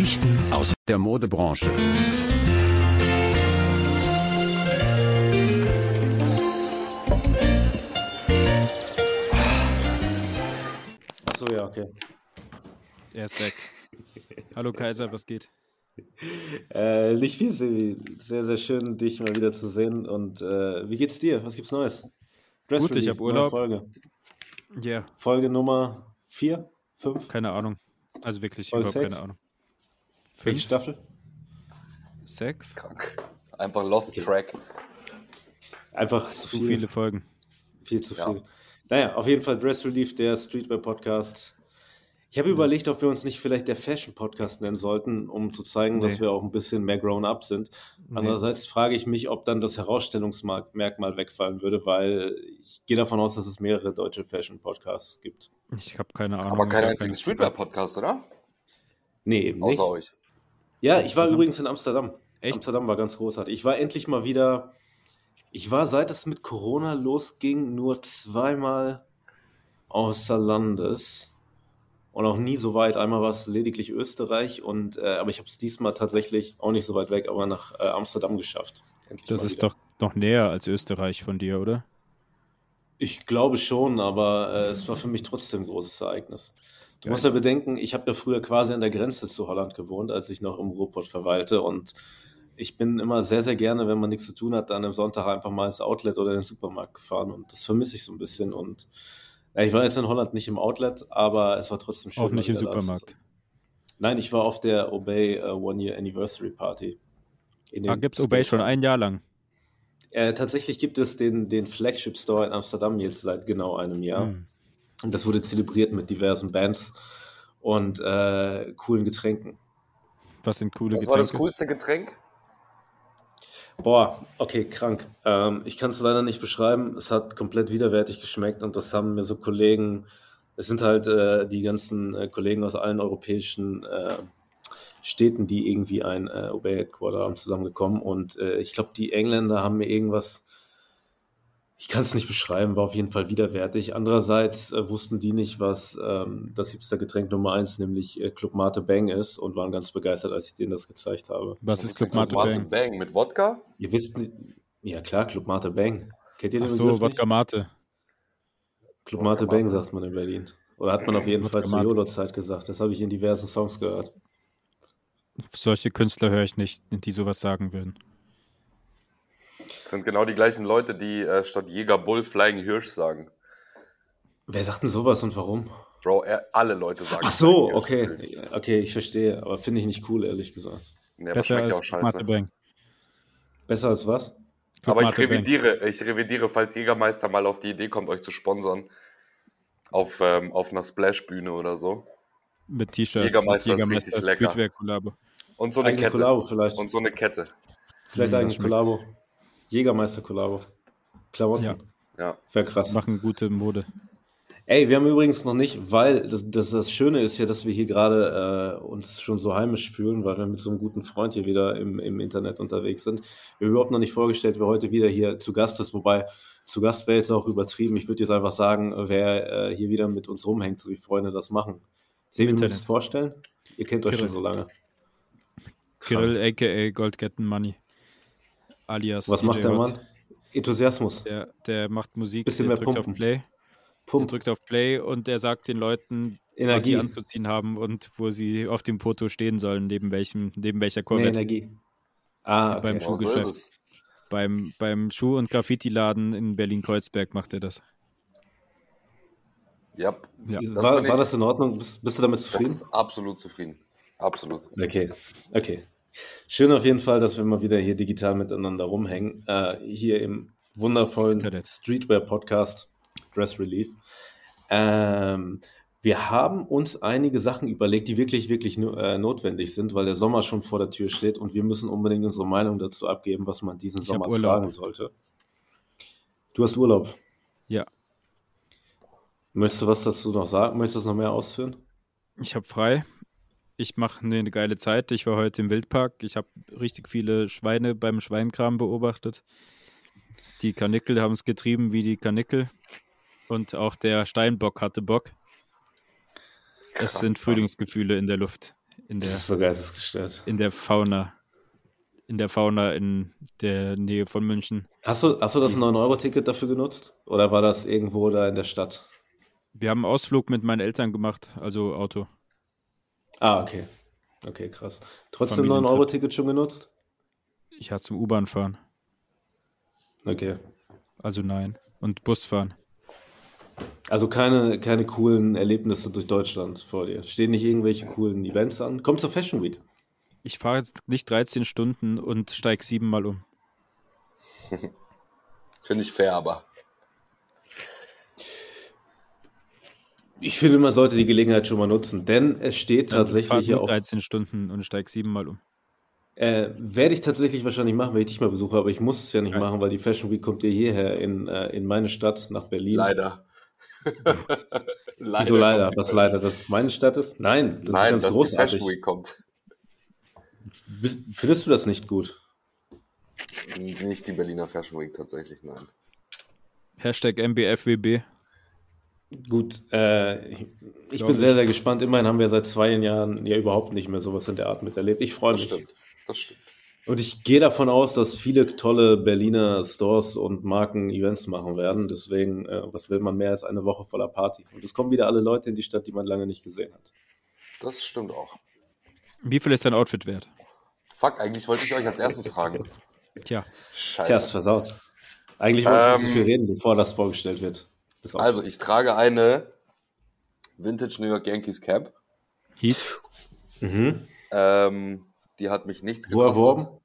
Geschichten aus der Modebranche. Achso, ja, okay. Er ist weg. Hallo Kaiser, was geht? Äh, nicht viel, Sevi. Sehr, sehr schön, dich mal wieder zu sehen. Und äh, wie geht's dir? Was gibt's Neues? Dress Gut, ich Relief, hab neue Urlaub. Folge. Ja, Folge Nummer 4, 5, keine Ahnung. Also wirklich Folge überhaupt sechs? keine Ahnung. Welche Fünf, Staffel? sechs? Krank. Einfach Lost Track. Einfach zu viel. viele Folgen. Viel zu Ja. viel. Naja, auf jeden Fall Dress Relief, der Streetwear Podcast. Ich habe überlegt, ob wir uns nicht vielleicht der Fashion Podcast nennen sollten, um zu zeigen, dass Nee. wir auch ein bisschen mehr grown up sind. Andererseits frage ich mich, ob dann das Herausstellungsmerkmal wegfallen würde, weil ich gehe davon aus, dass es mehrere deutsche Fashion Podcasts gibt. Ich habe keine Ahnung. Aber hab einzigen keine- Streetwear-Podcast, oder? Nee, eben nicht. Außer euch. Ja, ich war übrigens in Amsterdam. Echt? Amsterdam war ganz großartig. Ich war endlich mal wieder. Ich war, seit es mit Corona losging, nur zweimal außer Landes. Und auch nie so weit. Einmal war es lediglich Österreich, und, äh, aber ich habe es diesmal tatsächlich auch nicht so weit weg, aber nach äh, Amsterdam geschafft. Das ist wieder. doch noch näher als Österreich von dir, oder? Ich glaube schon, aber äh, es war für mich trotzdem ein großes Ereignis. Du Geil. musst ja bedenken, ich habe ja früher quasi an der Grenze zu Holland gewohnt, als ich noch im Ruhrpott verweilte. Und ich bin immer sehr, sehr gerne, wenn man nichts zu tun hat, dann am Sonntag einfach mal ins Outlet oder in den Supermarkt gefahren. Und das vermisse ich so ein bisschen. Und ja, ich war jetzt in Holland nicht im Outlet, aber es war trotzdem schön. Auch nicht im Supermarkt. Nein, ich war auf der Obey äh, One Year Anniversary Party. In Ah, dem gibt's Obey schon ein Jahr lang? Äh, tatsächlich gibt es den, den Flagship Store in Amsterdam jetzt seit genau einem Jahr. Hm. Und das wurde zelebriert mit diversen Bands und äh, coolen Getränken. Was sind coole Was war das Getränke? coolste Getränk? Boah, okay, krank. Ähm, ich kann es leider nicht beschreiben. Es hat komplett widerwärtig geschmeckt und das haben mir so Kollegen, es sind halt äh, die ganzen äh, Kollegen aus allen europäischen äh, Städten, die irgendwie ein äh, Obey Headquarter haben, zusammengekommen. Und äh, ich glaube, die Engländer haben mir irgendwas, ich kann es nicht beschreiben, war auf jeden Fall widerwärtig. Andererseits äh, wussten die nicht, was ähm, das Hipster-Getränk Nummer eins, nämlich äh, Club Mate Bang ist und waren ganz begeistert, als ich denen das gezeigt habe. Was ist Club Mate Mate Bang? Bang? Mit Wodka? Ihr wisst nicht, ja klar, Club Mate Bang. Kennt ihr den Ach so, Wodka? Mate. Club Wodka Mate Bang sagt man in Berlin. Oder hat man auf jeden Fall zur. YOLO-Zeit gesagt. Das habe ich in diversen Songs gehört. Solche Künstler höre ich nicht, die sowas sagen würden. Das sind genau die gleichen Leute, die äh, statt Jäger Bull Flying Hirsch sagen. Wer sagt denn sowas und warum? Bro, er, alle Leute sagen Ach so, okay. Hirsch. Okay, ich verstehe. Aber finde ich nicht cool, ehrlich gesagt. Aber Besser ja als auch scheiße. Bang. Besser als was? Club Aber ich revidiere, ich revidiere, falls Jägermeister mal auf die Idee kommt, euch zu sponsern. Auf, ähm, auf einer Splash-Bühne oder so. Mit T-Shirts. Jägermeister ist Jägermeister richtig lecker. Und so eine Eigene Kette. Kollabo vielleicht. Und so eine Kette. vielleicht Hm, eigene. Kollabo. Jägermeister-Kollabo. Klamotten. Ja. Ja. Wäre krass. Machen gute Mode. Ey, wir haben übrigens noch nicht, weil das, das, das Schöne ist ja, dass wir hier gerade äh, uns schon so heimisch fühlen, weil wir mit so einem guten Freund hier wieder im, im Internet unterwegs sind. Wir haben überhaupt noch nicht vorgestellt, wer heute wieder hier zu Gast ist, wobei zu Gast wäre jetzt auch übertrieben. Ich würde jetzt einfach sagen, wer äh, hier wieder mit uns rumhängt, so wie Freunde das machen. Sehen wir uns vorstellen? Ihr kennt euch Kirill. schon so lange. Kirill, a.k.a. Goldketten Money. Alias Was DJ macht der Hot. Mann? Enthusiasmus. Der, der macht Musik, Bisschen der mehr drückt pumpen. auf Play. Der Pump, drückt auf Play und der sagt den Leuten, was Energie. sie anzuziehen haben und wo sie auf dem Foto stehen sollen, neben welchem, neben welcher Mehr Corvette. Energie. Ah, Beim okay. So ist Schuhgeschäft. es. Beim, beim Schuh- und Graffiti-Laden in Berlin-Kreuzberg macht er das. Ja, Ja. das War, war das in Ordnung? Bist, bist du damit das zufrieden? ist absolut zufrieden. Absolut. Okay, okay. Schön auf jeden Fall, dass wir mal wieder hier digital miteinander rumhängen. Äh, hier im wundervollen. Streetwear-Podcast Dress Relief. Ähm, wir haben uns einige Sachen überlegt, die wirklich, wirklich äh, notwendig sind, weil der Sommer schon vor der Tür steht und wir müssen unbedingt unsere Meinung dazu abgeben, was man diesen Ich Sommer tragen sollte. Du hast Urlaub. Ja, Möchtest du was dazu noch sagen? Möchtest du das noch mehr ausführen? ich habe frei. Ich mache eine geile Zeit. Ich war heute im Wildpark. Ich habe richtig viele Schweine beim Schweinkram beobachtet. Die Kanickel haben es getrieben wie die Kanickel. Und auch der Steinbock hatte Bock. Es sind Frühlingsgefühle in der Luft. In der, Das ist so geistesgestört. in der Fauna. In der Fauna in der Nähe von München. Hast du, hast du das 9-Euro-Ticket dafür genutzt? Oder war das irgendwo da in der Stadt? Wir haben einen Ausflug mit meinen Eltern gemacht, also Auto. Ah, okay. Okay, krass. Trotzdem Familientrip. 9-Euro-Ticket schon genutzt? Ich hatte zum U-Bahn fahren, Okay. also nein. Und Bus fahren. Also keine, keine coolen Erlebnisse durch Deutschland vor dir. Stehen nicht irgendwelche coolen Events an? Komm zur Fashion Week. Ich fahre jetzt nicht 13 Stunden und steige siebenmal um. Finde ich fair, aber. Ich finde, man sollte die Gelegenheit schon mal nutzen, denn es steht fahre tatsächlich hier auch. 13 Stunden und steige siebenmal um. Äh, werde ich tatsächlich wahrscheinlich machen, wenn ich dich mal besuche, aber ich muss es ja nicht Nein. machen, weil die Fashion Week kommt ja hierher in, äh, in meine Stadt, nach Berlin. Leider. leider. Wieso leider? Was leider? Dass meine Stadt ist? Nein, das Nein, ist dass ganz die Fashion großartig. Week kommt. Bist, findest du das nicht gut? Nicht die Berliner Fashion Week tatsächlich, nein. Hashtag MBFWB. Gut, äh, ich, ich bin sehr, sehr gespannt. Immerhin haben wir seit zwei Jahren ja überhaupt nicht mehr sowas in der Art miterlebt. Ich freue Das mich. stimmt. Das stimmt. Und ich gehe davon aus, dass viele tolle Berliner Stores und Marken Events machen werden. Deswegen, äh, was will man mehr als eine Woche voller Party? Und es kommen wieder alle Leute in die Stadt, die man lange nicht gesehen hat. Das stimmt auch. Wie viel ist dein Outfit wert? Fuck, eigentlich wollte ich euch als erstes fragen. Tja, Scheiße. Tja, ist versaut. Eigentlich wollte ich nicht so Ähm, viel reden, bevor das vorgestellt wird. Also, ich trage eine Vintage New York Yankees Cap. Heat. mhm. Ähm, die hat mich nichts Wo gekostet. erworben?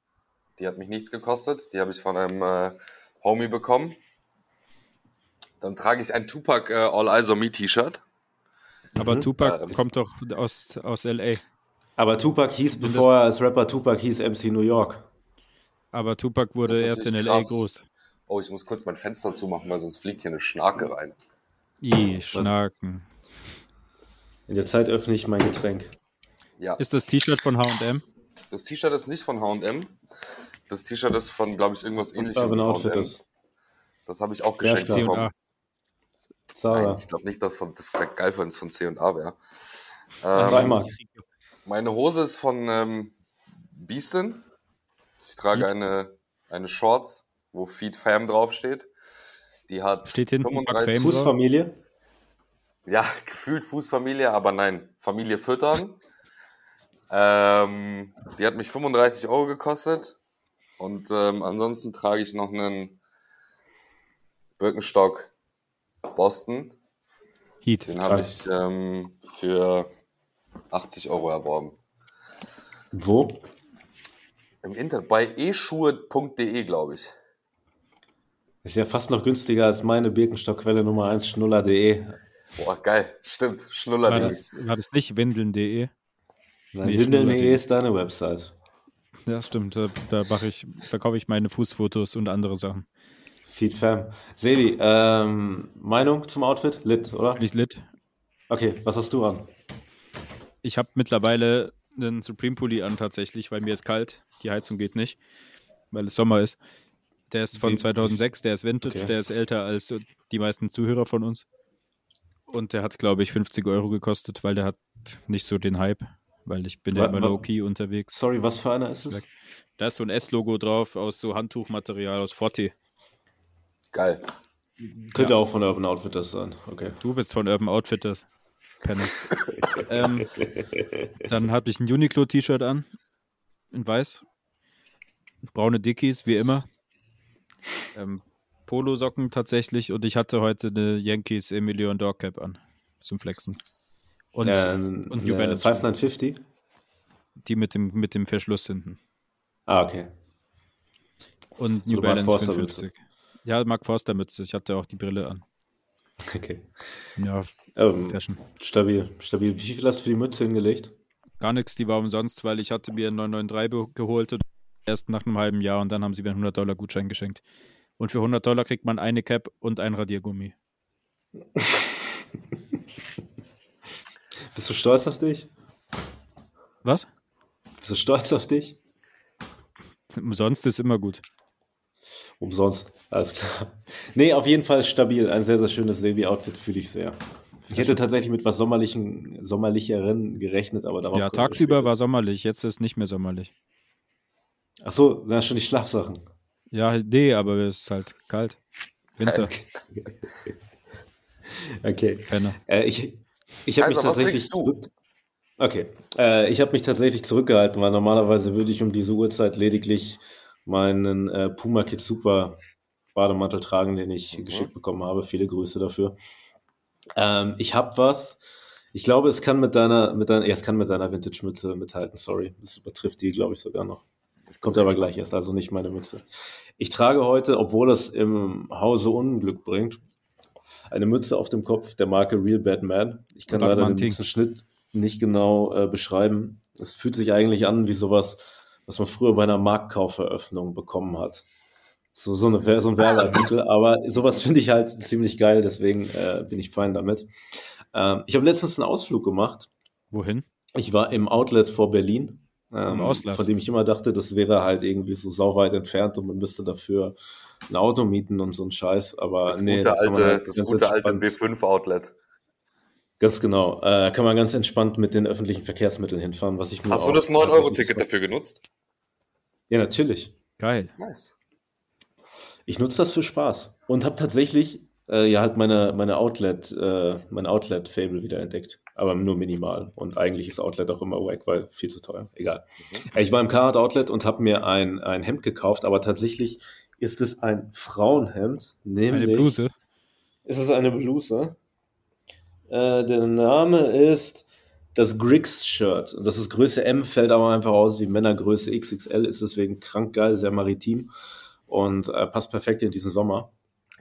Die hat mich nichts gekostet. Die habe ich von einem äh, Homie bekommen. Dann trage ich ein Tupac äh, All Eyes on Me T-Shirt. Aber Mhm. Tupac Ja, kommt doch aus, aus L.A. Aber Tupac hieß, bevor er als Rapper Tupac hieß, MC New York. Aber Tupac wurde erst in L.A. krass. groß. Oh, ich muss kurz mein Fenster zumachen, weil sonst fliegt hier eine Schnarke rein. I, Schnaken. In der Zeit öffne ich mein Getränk. Ja, Ist das T-Shirt von H&M? das T-Shirt ist nicht von H&M. Das T-Shirt ist von, glaube ich, irgendwas ähnlichem. Urban wie Outfit H&M. ist. Das habe ich auch Ja, geschenkt klar. bekommen. Sarah. Nein, ich glaube nicht, dass von, das wäre geil, wenn es von C&A wäre. Ähm, meine Hose ist von ähm, Beastin. Ich trage Feed? eine, eine Shorts, wo Feed Fam draufsteht. Die hat Steht hinten Fuck Fame 35, drauf? Fußfamilie? ja, gefühlt Fußfamilie, aber nein, Familie füttern. Ähm, die hat mich 35 Euro gekostet. Und ähm, ansonsten trage ich noch einen Birkenstock Boston. Heat. Den habe ich ähm, für 80 Euro erworben. Wo? Im Internet, bei eschuhe.de, glaube ich. Ist ja fast noch günstiger als meine Birkenstockquelle Nummer 1, schnuller.de. Boah, geil. Stimmt. War Schnuller.de. das, war das nicht windeln.de? Nein, Nee, Windeln.de ist deine Website. Ja, stimmt. Da, da ich, verkaufe ich meine Fußfotos und andere Sachen. Feed Fam. Sebi, ähm, Meinung zum Outfit? Lit, oder? Bin ich lit? Okay, was hast du an? Ich habe mittlerweile einen Supreme Pulli an tatsächlich, weil mir ist kalt. Die Heizung geht nicht, weil es Sommer ist. Der ist von Wie- 2006, der ist Vintage, Okay. der ist älter als die meisten Zuhörer von uns. Und der hat, glaube ich, 50 Euro gekostet, weil der hat nicht so den Hype, weil ich bin ja immer low-key unterwegs. Sorry, was für einer ist es? Weg. Da ist so ein S-Logo drauf aus so Handtuchmaterial aus Forte. Geil. Könnte auch von Urban Outfitters sein. Okay. Du bist von Urban Outfitters. Keine. ähm, dann habe ich ein Uniqlo-T-Shirt an. In weiß. Braune Dickies, wie immer. Ähm, Polosocken tatsächlich. Und ich hatte heute eine Yankees Emilio und Dog Cap an. Zum Flexen. Und äh, und New äh, Balance. 5950? die mit dem, mit dem Verschluss hinten. Ah, okay. Und So New Mark Balance Forster 55. Ja, Mark Forster Mütze. Ich hatte auch die Brille an. Okay. Ja, Ähm, Fashion. stabil, stabil. Wie viel hast du für die Mütze hingelegt? Gar nichts, die war umsonst, weil ich hatte mir einen 993 be- geholt und erst nach einem halben Jahr und dann haben sie mir einen 100 Dollar Gutschein geschenkt. Und für 100 Dollar kriegt man eine Cap und ein Radiergummi. Bist du stolz auf dich? Was? Bist du stolz auf dich? Umsonst ist immer gut. Umsonst. Alles klar. Nee, auf jeden Fall stabil. Ein sehr, sehr schönes Sebi-Outfit fühle ich sehr. Ich hätte tatsächlich mit was sommerlichen, sommerlicheren gerechnet, aber darauf. Ja, tagsüber war sommerlich, jetzt ist nicht mehr sommerlich. Ach so, das sind schon die Schlafsachen. Ja, nee, aber es ist halt kalt. Winter. Okay. okay. Penner. Äh, ich ich habe mich Kaiser, was tatsächlich du? Okay. Äh, ich habe mich tatsächlich zurückgehalten, weil normalerweise würde ich um diese Uhrzeit lediglich meinen äh, Puma Kid Super Bademantel tragen, den ich Mhm. geschickt bekommen habe. Viele Grüße dafür. Ähm, ich habe was. Ich glaube, es kann mit deiner, mit deiner, ja, es kann mit deiner Vintage-Mütze mithalten. Sorry, das übertrifft die, glaube ich, sogar noch. Kommt aber gleich erst, also nicht meine Mütze. Ich trage heute, obwohl es im Hause Unglück bringt, eine Mütze auf dem Kopf der Marke Real Bad Man. Ich kann leider den. Mützenschnitt nicht genau äh, beschreiben. Es fühlt sich eigentlich an wie sowas, was man früher bei einer Marktkaufveröffnung bekommen hat. So, so, eine, so ein Werbeartikel, aber sowas finde ich halt ziemlich geil, deswegen äh, bin ich fein damit. Ähm, ich habe letztens einen Ausflug gemacht. Wohin? Ich war im Outlet vor Berlin, ähm, Auslass. von dem ich immer dachte, das wäre halt irgendwie so sauweit entfernt und man müsste dafür ein Auto mieten und so ein Scheiß. Aber Das nee, gute alte, halt das ganz gute alte entspannt- B5-Outlet. Ganz genau. Äh, kann man ganz entspannt mit den öffentlichen Verkehrsmitteln hinfahren, was ich mir Hast du das tatsächlich 9-Euro-Ticket so- dafür genutzt? Ja, natürlich. Geil. Nice. Ich nutze das für Spaß und habe tatsächlich äh, ja halt meine, meine Outlet, äh, mein Outlet-Fable wieder entdeckt. Aber nur minimal. Und eigentlich ist Outlet auch immer wack, weil viel zu teuer. Egal. Äh, Ich war im Carhartt Outlet und habe mir ein, ein Hemd gekauft, aber tatsächlich ist es ein Frauenhemd. Nämlich, Eine Bluse. Ist es eine Bluse? Äh, der Name ist das Griggs-Shirt. Und das ist Größe M, fällt aber einfach aus wie Männergröße XXL, ist deswegen krank geil, sehr maritim und äh, passt perfekt in diesen Sommer.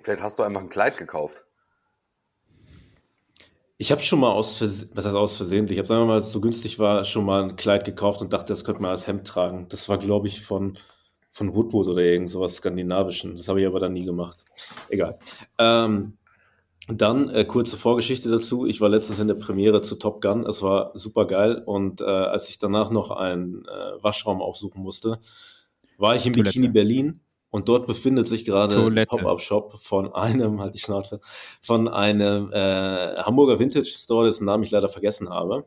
Vielleicht hast du einfach ein Kleid gekauft. Ich habe schon mal aus Versehen, was heißt aus Versehen, ich habe, sagen wir mal, so günstig war, schon mal ein Kleid gekauft und dachte, das könnte man als Hemd tragen. Das war, glaube ich, von, von Woodwood oder irgend sowas Skandinavischen. Das habe ich aber dann nie gemacht. Egal. Ähm, dann äh, kurze Vorgeschichte dazu. Ich war letztens in der Premiere zu Top Gun. Es war super geil. Und äh, als ich danach noch einen äh, Waschraum aufsuchen musste, war ich in Toilette. Bikini Berlin. Und dort befindet sich gerade ein. Pop-Up-Shop von einem, halt die Schnauze, von einem äh, Hamburger Vintage Store, dessen Namen ich leider vergessen habe.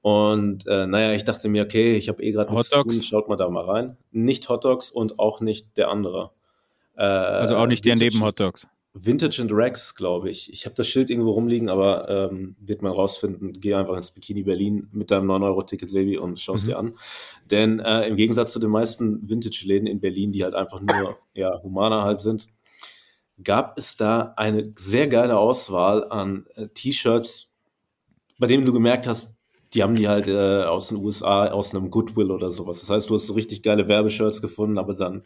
Und äh, naja, ich dachte mir, okay, ich habe eh gerade nichts Hot zu tun, schaut mal da mal rein. Nicht Hot Dogs und auch nicht der andere. Äh, Also auch nicht der neben Hot Dogs. Vintage and Rex, glaube ich. Ich habe das Schild irgendwo rumliegen, aber ähm, wird man rausfinden. Geh einfach ins Bikini Berlin mit deinem 9-Euro-Ticket, Sebi, und schau es Mhm. dir an. Denn äh, im Gegensatz zu den meisten Vintage-Läden in Berlin, die halt einfach nur ja, humaner halt sind, gab es da eine sehr geile Auswahl an äh, T-Shirts, bei denen du gemerkt hast, die haben die halt äh, aus den USA, aus einem Goodwill oder sowas. Das heißt, du hast so richtig geile Werbeshirts gefunden, aber dann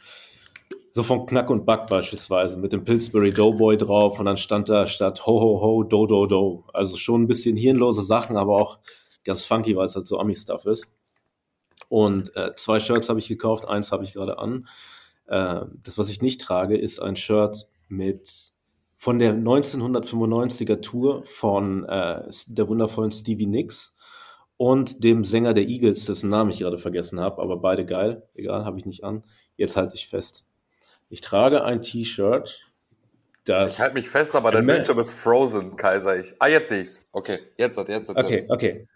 so von Knack und Back beispielsweise mit dem Pillsbury Doughboy drauf und dann stand da statt Ho Ho Ho Do Do Do. Also schon ein bisschen hirnlose Sachen, aber auch ganz funky, weil es halt so Ami-Stuff ist. Und äh, zwei Shirts habe ich gekauft, eins habe ich gerade an. Äh, das, was ich nicht trage, ist ein Shirt mit von der 1995er Tour von äh, der wundervollen Stevie Nicks und dem Sänger der Eagles, dessen Namen ich gerade vergessen habe, aber beide geil. Egal, habe ich nicht an. Jetzt halte ich fest. Ich trage ein T-Shirt, das. Ich halte mich fest, aber dein Bildschirm ist frozen, Kaiser. Ich. Ah, jetzt sehe ich's. Okay, jetzt hat, jetzt hat. Okay, okay.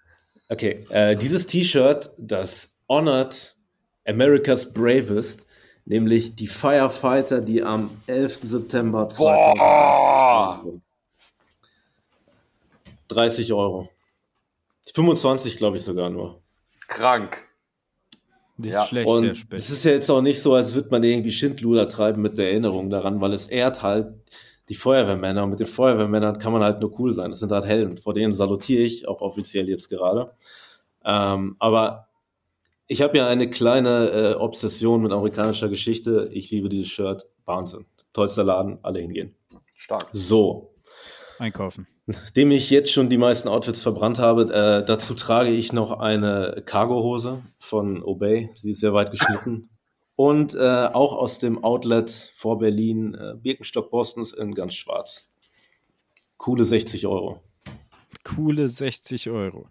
Okay. Äh, dieses T-Shirt, das honort America's Bravest, nämlich die Firefighter, die am 11. September Boah! 30 Euro. 25, glaube ich sogar nur. Krank. Nicht Ja, schlecht, der Und es ist ja jetzt auch nicht so, als würde man irgendwie Schindluder treiben mit der Erinnerung daran, weil es ehrt halt die Feuerwehrmänner. Und mit den Feuerwehrmännern kann man halt nur cool sein. Das sind halt Helden. Vor denen salutiere ich, auch offiziell jetzt gerade. Ähm, aber ich habe ja eine kleine äh, Obsession mit amerikanischer Geschichte. Ich liebe dieses Shirt. Wahnsinn. Tollster Laden, alle hingehen. Stark. So. Einkaufen. Nachdem ich jetzt schon die meisten Outfits verbrannt habe, äh, dazu trage ich noch eine Cargohose von Obey. Sie ist sehr weit geschnitten. Und äh, auch aus dem Outlet vor Berlin, äh, Birkenstock Bostons in ganz schwarz. Coole 60 Euro. Coole 60 Euro.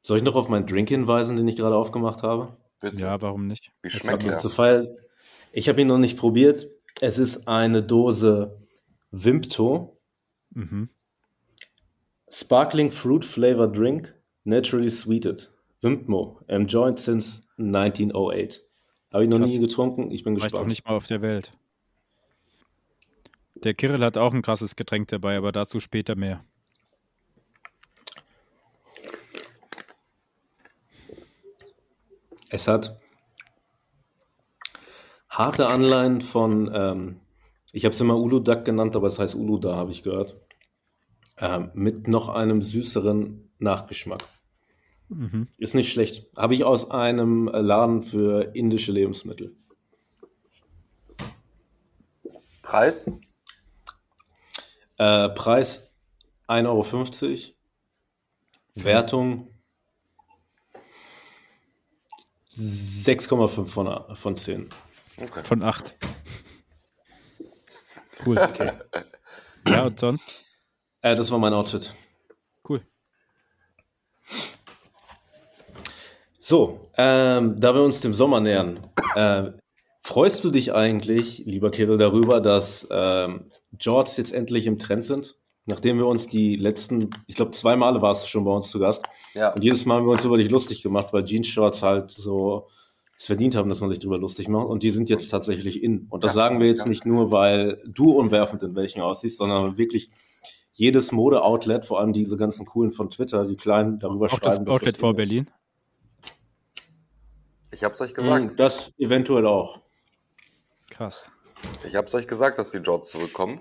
Soll ich noch auf meinen Drink hinweisen, den ich gerade aufgemacht habe? Bitte. Ja, warum nicht? Wie schmeckt zu Fall. Ich habe ihn noch nicht probiert. Es ist eine Dose Wimpto. Mhm. Sparkling Fruit Flavor Drink, naturally sweeted. Wimpmo, enjoyed since 1908. Habe ich noch Krass. nie getrunken, ich bin War ich doch gespannt. nicht mal auf der Welt. Der Kirill hat auch ein krasses Getränk dabei, aber dazu später mehr. Es hat harte Anleihen von, ähm, ich habe es immer Uludag genannt, aber es heißt Uluda, habe ich gehört. Ähm, mit noch einem süßeren Nachgeschmack. Mhm. Ist nicht schlecht. Habe ich aus einem Laden für indische Lebensmittel. Preis? Äh, Preis 1,50 Euro. Wertung 6,5 von, von 10. Okay. Von acht. Cool. Okay. Ja, und sonst? Äh, das war mein Outfit. So, ähm, da wir uns dem Sommer nähern, äh, freust du dich eigentlich, lieber Kirill, darüber, dass ähm, Jorts jetzt endlich im Trend sind? Nachdem wir uns die letzten, ich glaube, zwei Male warst du schon bei uns zu Gast. Ja. Und jedes Mal haben wir uns über dich lustig gemacht, weil Jeans-Shorts halt so es verdient haben, dass man sich darüber lustig macht. Und die sind jetzt tatsächlich in. Und das Ja, sagen wir jetzt ja. nicht nur, weil du unwerfend in welchen aussiehst, sondern wirklich jedes Mode-Outlet, vor allem diese ganzen coolen von Twitter, die kleinen darüber Auch das schreiben. dass Outlet das vor in ist. Ich hab's euch gesagt. Mm, Das eventuell auch. Krass. Ich hab's euch gesagt, dass die Jorts zurückkommen.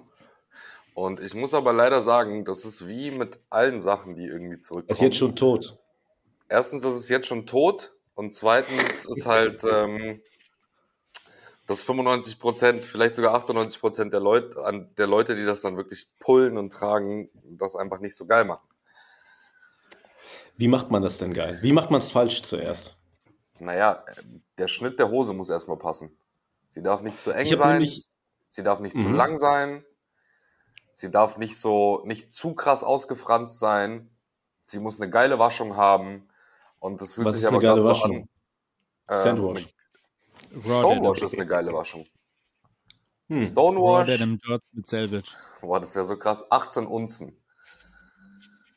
Und ich muss aber leider sagen, das ist wie mit allen Sachen, die irgendwie zurückkommen. Es ist jetzt schon tot. Erstens ist es jetzt schon tot und zweitens ist halt, ähm, dass 95 Prozent, vielleicht sogar 98 Prozent der Leute, an der Leute, die das dann wirklich pullen und tragen, das einfach nicht so geil machen. Wie macht man das denn geil? Wie macht man es falsch zuerst? Naja, der Schnitt der Hose muss erstmal passen. Sie darf nicht zu eng sein, nämlich, sie darf nicht zu Mhm. lang sein, sie darf nicht so, nicht zu krass ausgefranst sein, sie muss eine geile Waschung haben und das fühlt was sich ist aber gerade so Waschung? an. ähm, Sandwash. Stonewash ist eine geile Waschung. Hm. Stonewash, Denim mit Selvage. boah, das wäre so krass, 18 Unzen. Ähm,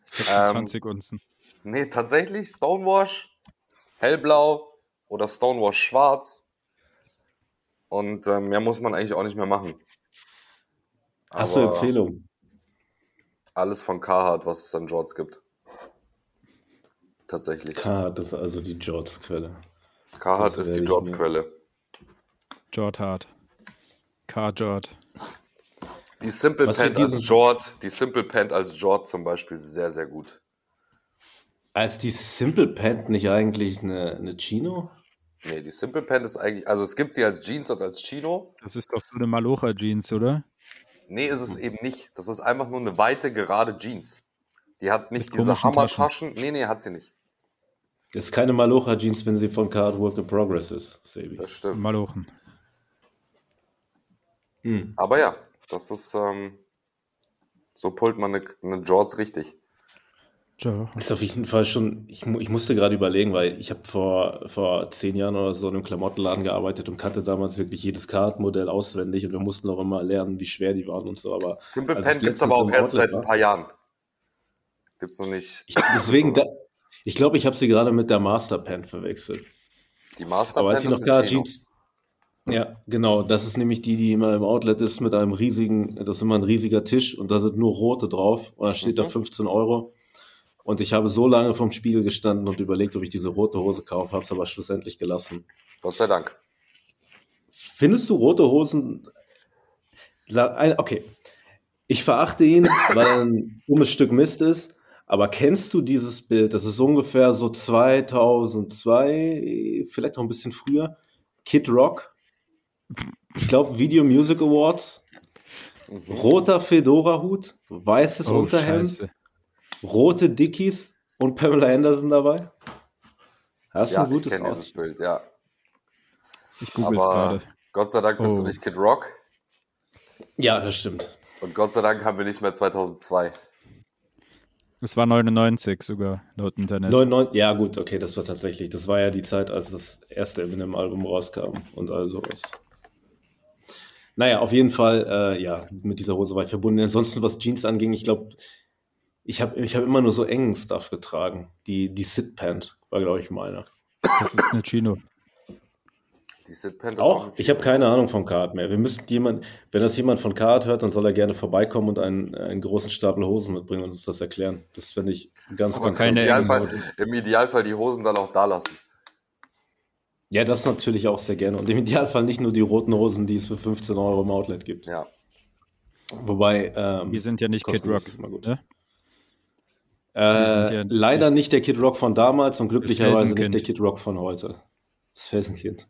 26 Unzen. Nee, tatsächlich Stonewash, hellblau oder Stonewash schwarz. Und ähm, mehr muss man eigentlich auch nicht mehr machen. Hast du Aber Empfehlungen? Alles von Carhartt, was es an Jorts gibt. Tatsächlich. Das ist also die Jorts-Quelle. Carhartt ist die Jorts-Quelle. Jord Hard. Car Jord. Die Simple Was Pant als Jord, die Simple Pant als Jord zum Beispiel sehr, sehr gut. Als die Simple Pant nicht eigentlich eine, eine Chino? Nee, die Simple Pant ist eigentlich, also es gibt sie als Jeans und als Chino. Das ist doch so eine Malocha Jeans, oder? Nee, ist es eben nicht. Das ist einfach nur eine weite, gerade Jeans. Die hat nicht Mit diese Hammertaschen. Nee, nee, hat sie nicht. Das ist keine Malocha-Jeans, wenn sie von Card Work in Progress ist, Sebi. Das stimmt. Malochen. Hm. Aber ja, das ist, ähm, so pullt man eine, eine Jorts richtig. Jo. Ist auf jeden Fall schon, ich, ich musste gerade überlegen, weil ich habe vor, vor zehn Jahren oder so in einem Klamottenladen gearbeitet und kannte damals wirklich jedes Card-Modell auswendig und wir mussten auch immer lernen, wie schwer die waren und so, aber Simple ich gibt's letztens aber auch erst Outlet seit ein paar Jahren. Gibt's noch nicht. ich, deswegen, da, ich glaube, ich habe sie gerade mit der Master Pen verwechselt. Die Master Aber als ich ist noch Card Chino. Jeans, ja, genau, das ist nämlich die, die immer im Outlet ist mit einem riesigen, das ist immer ein riesiger Tisch und da sind nur rote drauf und da steht da Mhm. 15 Euro. Und ich habe so lange vom Spiegel gestanden und überlegt, ob ich diese rote Hose kaufe, habe es aber schlussendlich gelassen. Gott sei Dank. Findest du rote Hosen? Okay, ich verachte ihn, weil er ein dummes Stück Mist ist. Aber kennst du dieses Bild? Das ist ungefähr so 2002, vielleicht noch ein bisschen früher. Kid Rock. Ich glaube Video Music Awards. Roter Fedora-Hut, weißes Oh, Unterhemd, scheiße. Rote Dickies und Pamela Anderson dabei. Hast du Ja, ein ich gutes kenne dieses? Bild, ja. Ich google es Aber gerade. Gott sei Dank bist Oh. du nicht Kid Rock. Ja, das stimmt. Und Gott sei Dank haben wir nicht mehr 2002. Es war 99 sogar, laut Internet. 99, ja gut, okay, das war tatsächlich, das war ja die Zeit, als das erste Eminem-Album rauskam und all sowas. Naja, auf jeden Fall, äh, ja, mit dieser Hose war ich verbunden. Ansonsten, was Jeans anging, ich glaube, Ich habe ich hab immer nur so engen Stuff getragen. Die, die Sit-Pant war, glaube ich, meine. Das ist eine Chino. Die Sit-Pant ist Auch, ein ich habe keine Ahnung von Card mehr. Wir müssten jemand, wenn das jemand von Card hört, dann soll er gerne vorbeikommen und einen, einen großen Stapel Hosen mitbringen und uns das erklären. Das finde ich ganz, Aber ganz, keine im, Idealfall, Im Idealfall die Hosen dann auch da lassen. Ja, das natürlich auch sehr gerne. Und im Idealfall nicht nur die roten Hosen, die es für 15 Euro im Outlet gibt. Ja. Wobei, ähm, Wir sind ja nicht Kid Rock. ist immer gut. Ne? Äh, leider nicht der Kid Rock von damals und glücklicherweise nicht der Kid Rock von heute. Das Felsenkind.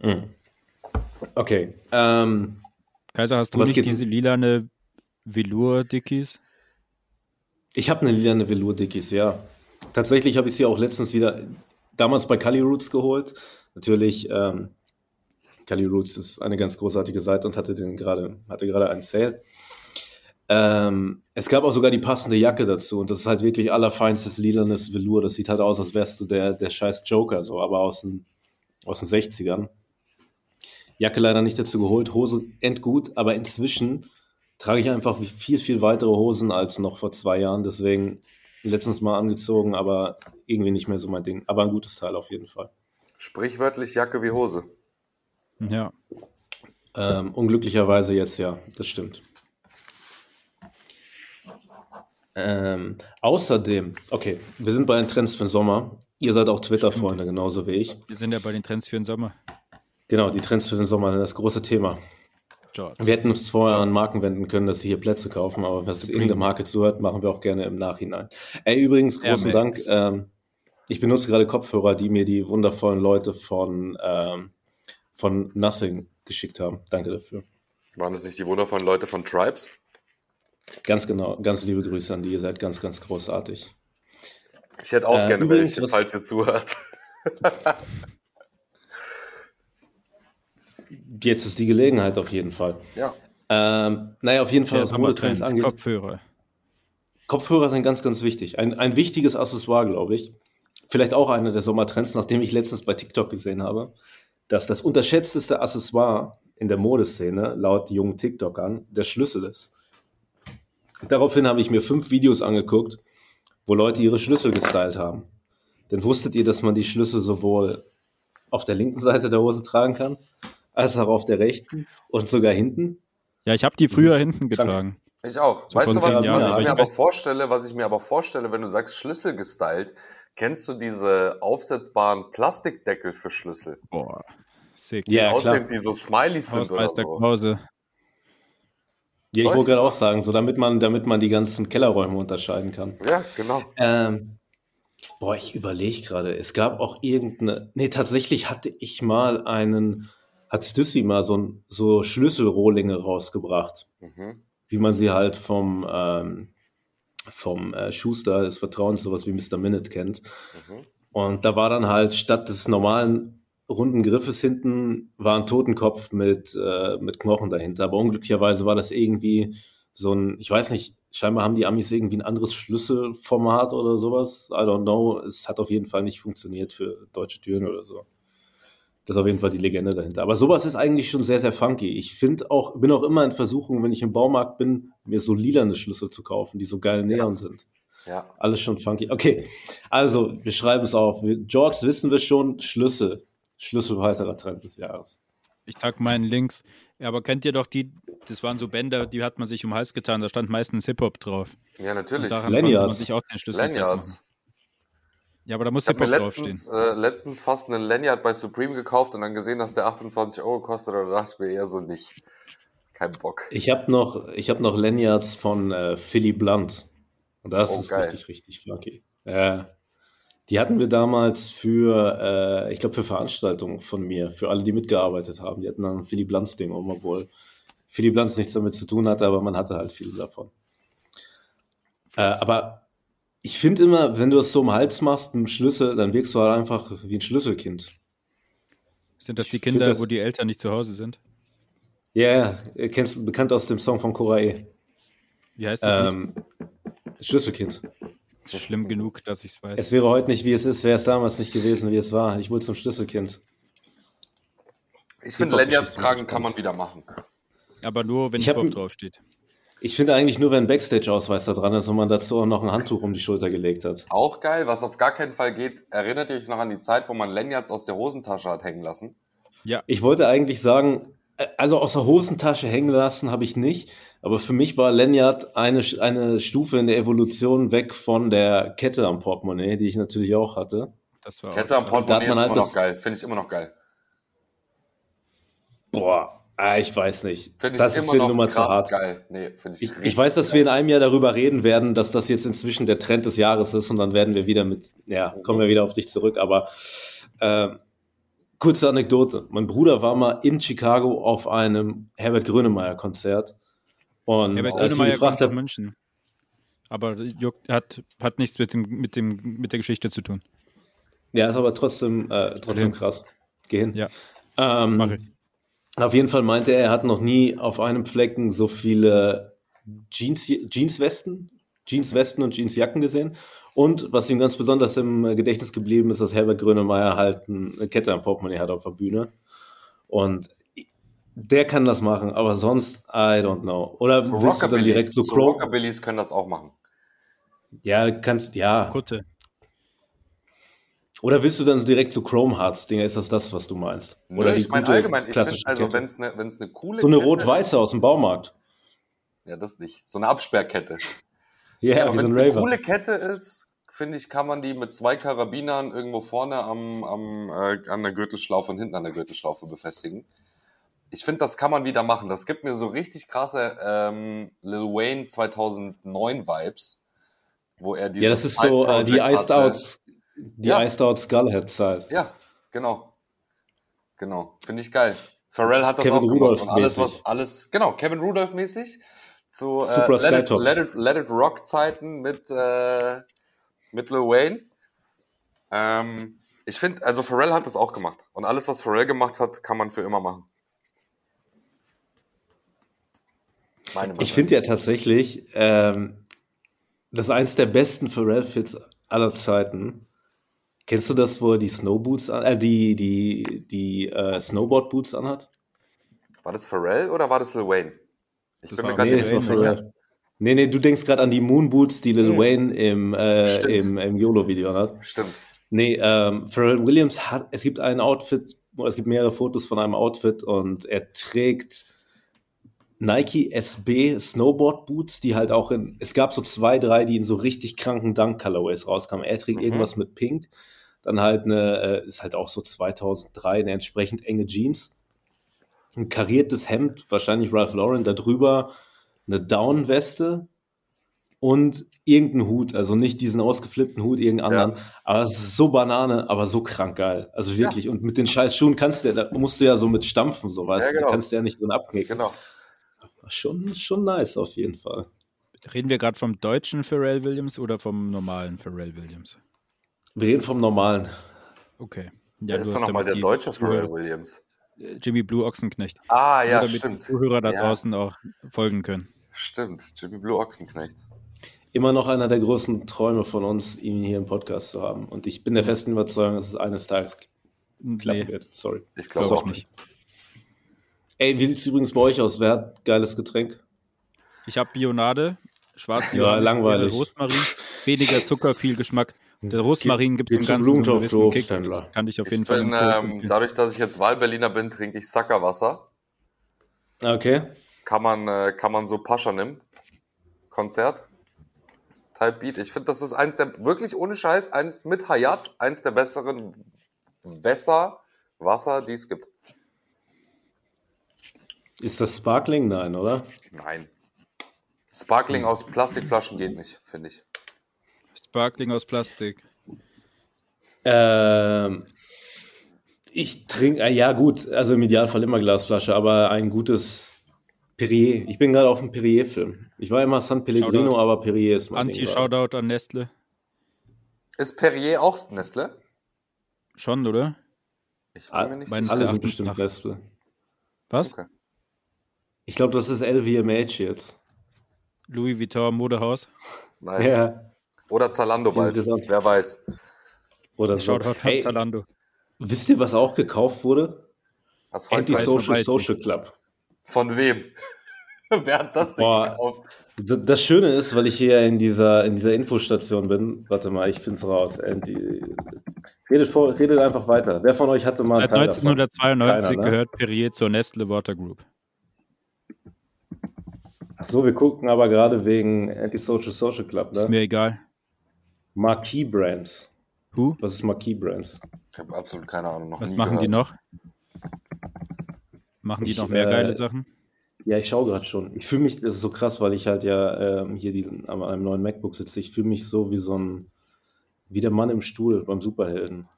Mhm. Okay. Ähm, Kaiser, hast du nicht diese lilane Velour-Dickies? ich habe eine lilane Velour Dickies, ja. Tatsächlich habe ich sie auch letztens wieder damals bei Cali Roots geholt. Natürlich, ähm, Cali Roots ist eine ganz großartige Seite und hatte den gerade, hatte gerade einen Sale. Ähm, es gab auch sogar die passende Jacke dazu und das ist halt wirklich allerfeinstes lilanes Velour. Das sieht halt aus, als wärst du der, der scheiß Joker, so, aber aus den, aus den 60ern. Jacke leider nicht dazu geholt, Hose endgut, aber inzwischen trage ich einfach viel, viel weitere Hosen als noch vor zwei Jahren. Deswegen letztens mal angezogen, aber irgendwie nicht mehr so mein Ding. Aber ein gutes Teil auf jeden Fall. Sprichwörtlich Jacke wie Hose. Ja. Ähm, unglücklicherweise jetzt ja, das stimmt. Ähm, außerdem, okay, wir sind bei den Trends für den Sommer. Ihr seid auch Twitter-Freunde, genauso wie ich. Wir sind ja bei den Trends für den Sommer. Genau, die Trends für den Sommer sind das große Thema. Jobs. Wir hätten uns vorher an Marken wenden können, dass sie hier Plätze kaufen, aber wenn es irgendeine Marke zuhört, machen wir auch gerne im Nachhinein. Ey, übrigens, großen Dank. Ähm, ich benutze gerade Kopfhörer, die mir die wundervollen Leute von, ähm, von Nothing geschickt haben. Danke dafür. Waren das nicht die wundervollen Leute von Tribes? Ganz genau, ganz liebe Grüße an die. Ihr seid ganz, ganz großartig. Ich hätte auch Äh, gerne übrigens, welche, falls ihr zuhört. Jetzt ist die Gelegenheit auf jeden Fall. Ja. Ähm, naja, auf jeden Fall, was Modetrends angeht. Kopfhörer. Kopfhörer sind ganz, ganz wichtig. Ein, ein wichtiges Accessoire, glaube ich. Vielleicht auch einer der Sommertrends, nachdem ich letztens bei TikTok gesehen habe, dass das unterschätzteste Accessoire in der Modeszene, laut jungen TikTokern, der Schlüssel ist. Daraufhin habe ich mir fünf Videos angeguckt, wo Leute ihre Schlüssel gestylt haben. Denn wusstet ihr, dass man die Schlüssel sowohl auf der linken Seite der Hose tragen kann, als auch auf der rechten und sogar hinten? Ja, ich habe die früher hinten krank. getragen. Ich auch. So weißt du, was, Jahren, was ich mir aber vorstelle, was ich mir aber vorstelle, wenn du sagst Schlüssel gestylt, kennst du diese aufsetzbaren Plastikdeckel für Schlüssel? Boah, sick. Ja, klar. Aussehen, die so Smileys sind oder Hausmeister so. Krause. Ja, ich wollte gerade auch sagen, so damit man, damit man die ganzen Kellerräume unterscheiden kann. Ja, genau. Ähm, boah, ich überlege gerade. Es gab auch irgendeine. Nee, tatsächlich hatte ich mal einen. Hat Stüssi mal so, ein- so Schlüsselrohlinge rausgebracht, Mhm. wie man sie halt vom, ähm, vom äh, Schuster des Vertrauens, sowas wie Mr. Minute kennt. Mhm. Und da war dann halt statt des normalen runden Griffes hinten war ein Totenkopf mit, äh, mit Knochen dahinter. Aber unglücklicherweise war das irgendwie so ein, ich weiß nicht, scheinbar haben die Amis irgendwie ein anderes Schlüsselformat oder sowas. I don't know. Es hat auf jeden Fall nicht funktioniert für deutsche Türen oder so. Das ist auf jeden Fall die Legende dahinter. Aber sowas ist eigentlich schon sehr, sehr funky. Ich finde auch, bin auch immer in Versuchung, wenn ich im Baumarkt bin, mir so lilane Schlüssel zu kaufen, die so geil Neon sind. Ja. Alles schon funky. Okay, also wir schreiben es auf. Jorgs wissen wir schon, Schlüssel. Schlüssel weiterer Trend des Jahres. Ich tag meinen links. Ja, aber kennt ihr doch die, das waren so Bänder, die hat man sich um den Hals getan, da stand meistens Hip-Hop drauf. Ja, natürlich. konnte man Lanyards. sich auch den Schlüssel. Lanyards. Ja, aber da muss Ich habe mir Hip-Hop draufstehen. letztens, äh, letztens fast einen Lanyard bei Supreme gekauft und dann gesehen, dass der 28 Euro kostet. Und da dachte ich mir eher so nicht. Kein Bock. Ich habe noch, ich hab noch Lanyards von äh, Philly Blunt. Und das Oh, ist geil. richtig, richtig funky. Äh, die hatten wir damals für, äh, ich glaube, für Veranstaltungen von mir, für alle, die mitgearbeitet haben. Die hatten dann ein Philly Blunts Ding um, obwohl Philly Blunts nichts damit zu tun hatte, aber man hatte halt viel davon. Äh, aber ich finde immer, wenn du es so im Hals machst, mit dem Schlüssel, dann wirkst du halt einfach wie ein Schlüsselkind. Sind das die Kinder, das- wo die Eltern nicht zu Hause sind? Ja, yeah, kennst bekannt aus dem Song von Korae. Wie heißt das? Ähm, Schlüsselkind. Schlimm genug, dass ich es weiß. Es wäre heute nicht, wie es ist, wäre es damals nicht gewesen, wie es war. Ich wurde zum Schlüsselkind. Ich finde, Lanyards tragen kann man wieder machen. Aber nur, wenn Ich ein- draufsteht. Ich finde eigentlich nur, wenn ein Backstage-Ausweis da dran ist und man dazu auch noch ein Handtuch um die Schulter gelegt hat. Auch geil, was auf gar keinen Fall geht. Erinnert ihr euch noch an die Zeit, wo man Lanyards aus der Hosentasche hat hängen lassen? Ja, Ich wollte eigentlich sagen, äh, also aus der Hosentasche hängen lassen habe ich nicht, aber für mich war Lanyard eine, eine Stufe in der Evolution weg von der Kette am Portemonnaie, die ich natürlich auch hatte. das war Kette am auch, Da hat Portemonnaie man ist halt immer noch geil. Finde ich immer noch geil. Boah, ah, ich weiß nicht. Finde ich das ist immer für noch Nummer krass zu hart. geil. Nee, ich, Ich, ich weiß, dass geil. wir in einem Jahr darüber reden werden, dass das jetzt inzwischen der Trend des Jahres ist und dann werden wir wieder mit, ja, kommen wir wieder auf dich zurück. Aber ähm, kurze Anekdote. Mein Bruder war mal in Chicago auf einem Herbert Grönemeyer Konzert und Herbert als Grönemeyer gefragt kommt München. Aber juckt, hat, hat nichts mit, dem, mit, dem, mit der Geschichte zu tun. ja, ist aber trotzdem, äh, trotzdem krass. Geh hin. Ja, Ähm, mach ich. Auf jeden Fall meinte er, er hat noch nie auf einem Flecken so viele Jeans, Jeanswesten, Jeanswesten und Jeansjacken gesehen. Und was ihm ganz besonders im Gedächtnis geblieben ist, dass Herbert Grönemeyer halt eine Kette am Portemonnaie hat auf der Bühne. Und der kann das machen, aber sonst, I don't know. Oder So willst du dann direkt so so? Rockabillys können das auch machen. Ja, kannst, ja. Kutte. Oder willst du dann direkt zu Chrome Hearts Dinger? Ist das das, was du meinst? Oder Nö, die ich meine allgemein, ich finde, also wenn es eine wenn's eine coole So eine rot-weiße aus dem Baumarkt. Ja, das nicht. So eine Absperrkette. Ja, Ja, aber wenn es so ein eine coole Kette ist, finde ich, kann man die mit zwei Karabinern irgendwo vorne am, am, äh, an der Gürtelschlaufe und hinten an der Gürtelschlaufe befestigen. Ich finde, das kann man wieder machen. Das gibt mir so richtig krasse ähm, Lil Wayne 2009 Vibes, wo er diese Ja, das ist so äh, die Iced. Outs, die Ja. Iced Out Skullhead Zeit. Ja, genau. Genau. Finde ich geil. Pharrell hat das Kevin auch gemacht. Rudolph Und alles, was, alles, genau, Kevin Rudolph mäßig. Zu äh, Let, it. Let, it, Let It Rock Zeiten mit, äh, mit Lil Wayne. Ähm, ich finde, also Pharrell hat das auch gemacht. Und alles, was Pharrell gemacht hat, kann man für immer machen. Meine Ich finde ja tatsächlich, ähm, das ist eins der besten Pharrell-Fits aller Zeiten. Kennst du das, wo er die Snowboots an, äh, die, die, die äh, Snowboard-Boots anhat? War das Pharrell oder war das Lil Wayne? Ich Das bin war mir gerade Nee, nicht sicher. Pharrell. Nee, nee, du denkst gerade an die Moonboots, die Lil Ja. Wayne im, äh, im, im YOLO-Video hat. Stimmt. Nee, ähm, Pharrell Williams hat, es gibt ein Outfit, es gibt mehrere Fotos von einem Outfit und er trägt Nike SB Snowboard Boots, die halt auch in, es gab so zwei, drei, die in so richtig kranken Dunk Colorways rauskamen. Er trägt Mhm. irgendwas mit Pink, dann halt eine, äh, ist halt auch so 2003, eine entsprechend enge Jeans, ein kariertes Hemd, wahrscheinlich Ralph Lauren, darüber eine Down-Weste und irgendein Hut, also nicht diesen ausgeflippten Hut, irgendeinen Ja. anderen. Aber es ist so Banane, aber so krank geil. Also wirklich. Und mit den scheiß Schuhen kannst du, ja- da musst du ja so mit stampfen, so weißt Ja, du. genau. Du kannst ja nicht drin abknicken. Genau. Schon, schon nice auf jeden Fall. Reden wir gerade vom deutschen Pharrell Williams oder vom normalen Pharrell Williams? Wir reden vom Normalen. Okay. Wer ist nur doch nochmal der deutsche Zuhörer- Pharrell Williams? Jimmy Blue Ochsenknecht. Ah, ja, Nur damit stimmt. die Zuhörer da Ja. draußen auch folgen können. Stimmt. Jimmy Blue Ochsenknecht. Immer noch einer der größten Träume von uns, ihn hier im Podcast zu haben. Und ich bin der festen Überzeugung, dass es eines Tages klappen Nee, wird. Sorry. Ich glaube Glaub auch ich nicht. Ey, wie sieht es übrigens bei euch aus? Wer hat geiles Getränk? ich habe Bionade, schwarze Ja, langweilig. Rosmarin, weniger Zucker, viel Geschmack. Der Rosmarin gibt dem Ganzen so einen gewissen Kick. Das kann ich auf jeden Ich Fall bin, empfehlen. ähm, dadurch, dass ich jetzt Wahlberliner bin, trinke ich Sackerwasser. Okay. Kann man, äh, kann man so Pascha nehmen. Konzert. Type Beat. Ich finde, das ist eins der, wirklich ohne Scheiß, eins mit Hayat, eins der besseren Wässer, Wasser, die es gibt. Ist das Sparkling? Nein, oder? Nein. Sparkling aus Plastikflaschen geht nicht, finde ich. Sparkling aus Plastik. Ähm, ich trinke, äh, ja gut, also im Idealfall immer Glasflasche, aber ein gutes Perrier. Ich bin gerade auf einem Perrier-Film. Ich war immer San Pellegrino, Shoutout. aber Perrier ist mein. Anti-Shoutout an Nestle. Ist Perrier auch Nestle? Schon, oder? Ich Ah, bin mir nicht meines sicher. Alle sind bestimmt. Nestle. Was? Okay. Ich glaube, das ist LVMH jetzt. Louis Vuitton Modehaus. Nice. Ja. Oder Zalando bald. Wer weiß. Oder so. Shoutout Hey, Zalando. wisst ihr, was auch gekauft wurde? Endlich- Anti-Social Social Club. Von wem? Wer hat das denn Boah. gekauft? Das Schöne ist, weil ich hier in dieser, in dieser Infostation bin, warte mal, ich finde es raus. Andy, redet, vor, redet einfach weiter. Wer von euch hatte mal Seit Teil davon? 1992 Keiner, ne? gehört Perrier zur Nestle Water Group. Ach so, wir gucken aber gerade wegen Antisocial Social Club, Ist ne? mir egal. Marquee Brands. Who? Was ist Marquee Brands? Ich habe absolut keine Ahnung. Noch Was machen die gehört. noch? Machen die Ich, noch mehr äh, geile Sachen? Ja, ich schaue gerade schon. Ich fühle mich, das ist so krass, weil ich halt ja ähm, hier diesen, an einem neuen MacBook sitze. Ich fühle mich so wie so ein, wie der Mann im Stuhl beim Superhelden.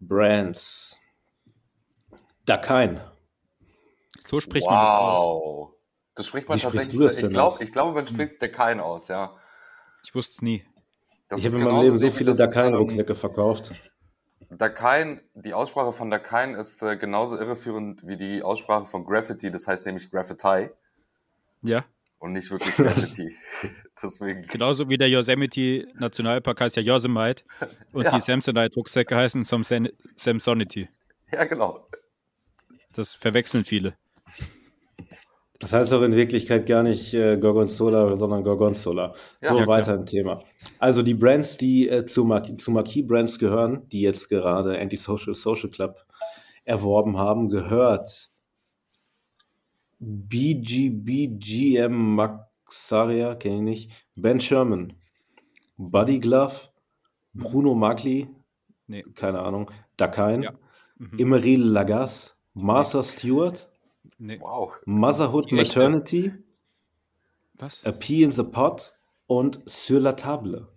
Brands. Dakein. So spricht man das aus. Das spricht man Wie tatsächlich. du das ich glaube, ich glaube, man spricht der kein aus, ja. Ich wusste es nie. Das Ich habe in meinem Leben so viele ähm, Dakein-Rucksäcke verkauft. Dakein, die Aussprache von Dakein ist äh, genauso irreführend wie die Aussprache von Graffiti, das heißt nämlich Graffiti Ja. und nicht wirklich Graffiti. Deswegen, Genauso wie der Yosemite Nationalpark heißt ja Yosemite und Ja. die Samsonite Rucksäcke heißen Samson Samsonity. ja genau. Das verwechseln viele. Das heißt auch in Wirklichkeit gar nicht äh, Gorgonzola, sondern Gorgonzola. Ja. so, Ja, klar. weiter im Thema. Also die Brands, die äh, zu, Mar zu Marquee Brands gehören, die jetzt gerade Antisocial Social Club erworben haben, gehört BGBGM Maxaria, kenne ich nicht, Ben Sherman, Buddy Glove, Bruno Magli, Nee. keine Ahnung, Dakein, Ja. Mhm. Emery Lagasse, Martha Stewart, Nee. Wow. Motherhood Die echte. Maternity, Was? A Pea in the Pot und Sur la Table.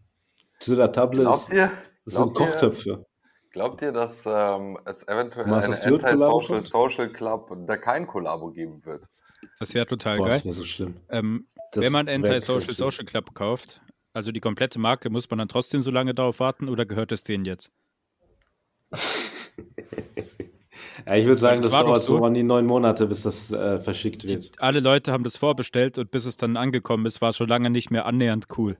Sur la Table Glaubt ist, ihr, das sind ihr, Kochtöpfe. glaubt ihr, dass ähm, es eventuell Master eine Stewart Kollabo Anti-Social? Social Club Dakein Kollabo geben wird? Das wäre total Boah, geil. das wäre so schlimm. Ähm, Das wenn man Anti-Social. Social Club kauft, also die komplette Marke, muss man dann trotzdem so lange darauf warten oder gehört es denen jetzt? Ja, ich würde sagen, Das das, war doch dauert so an die neun Monate, bis das äh, verschickt wird. Alle Leute haben das vorbestellt und bis es dann angekommen ist, war es schon lange nicht mehr annähernd cool.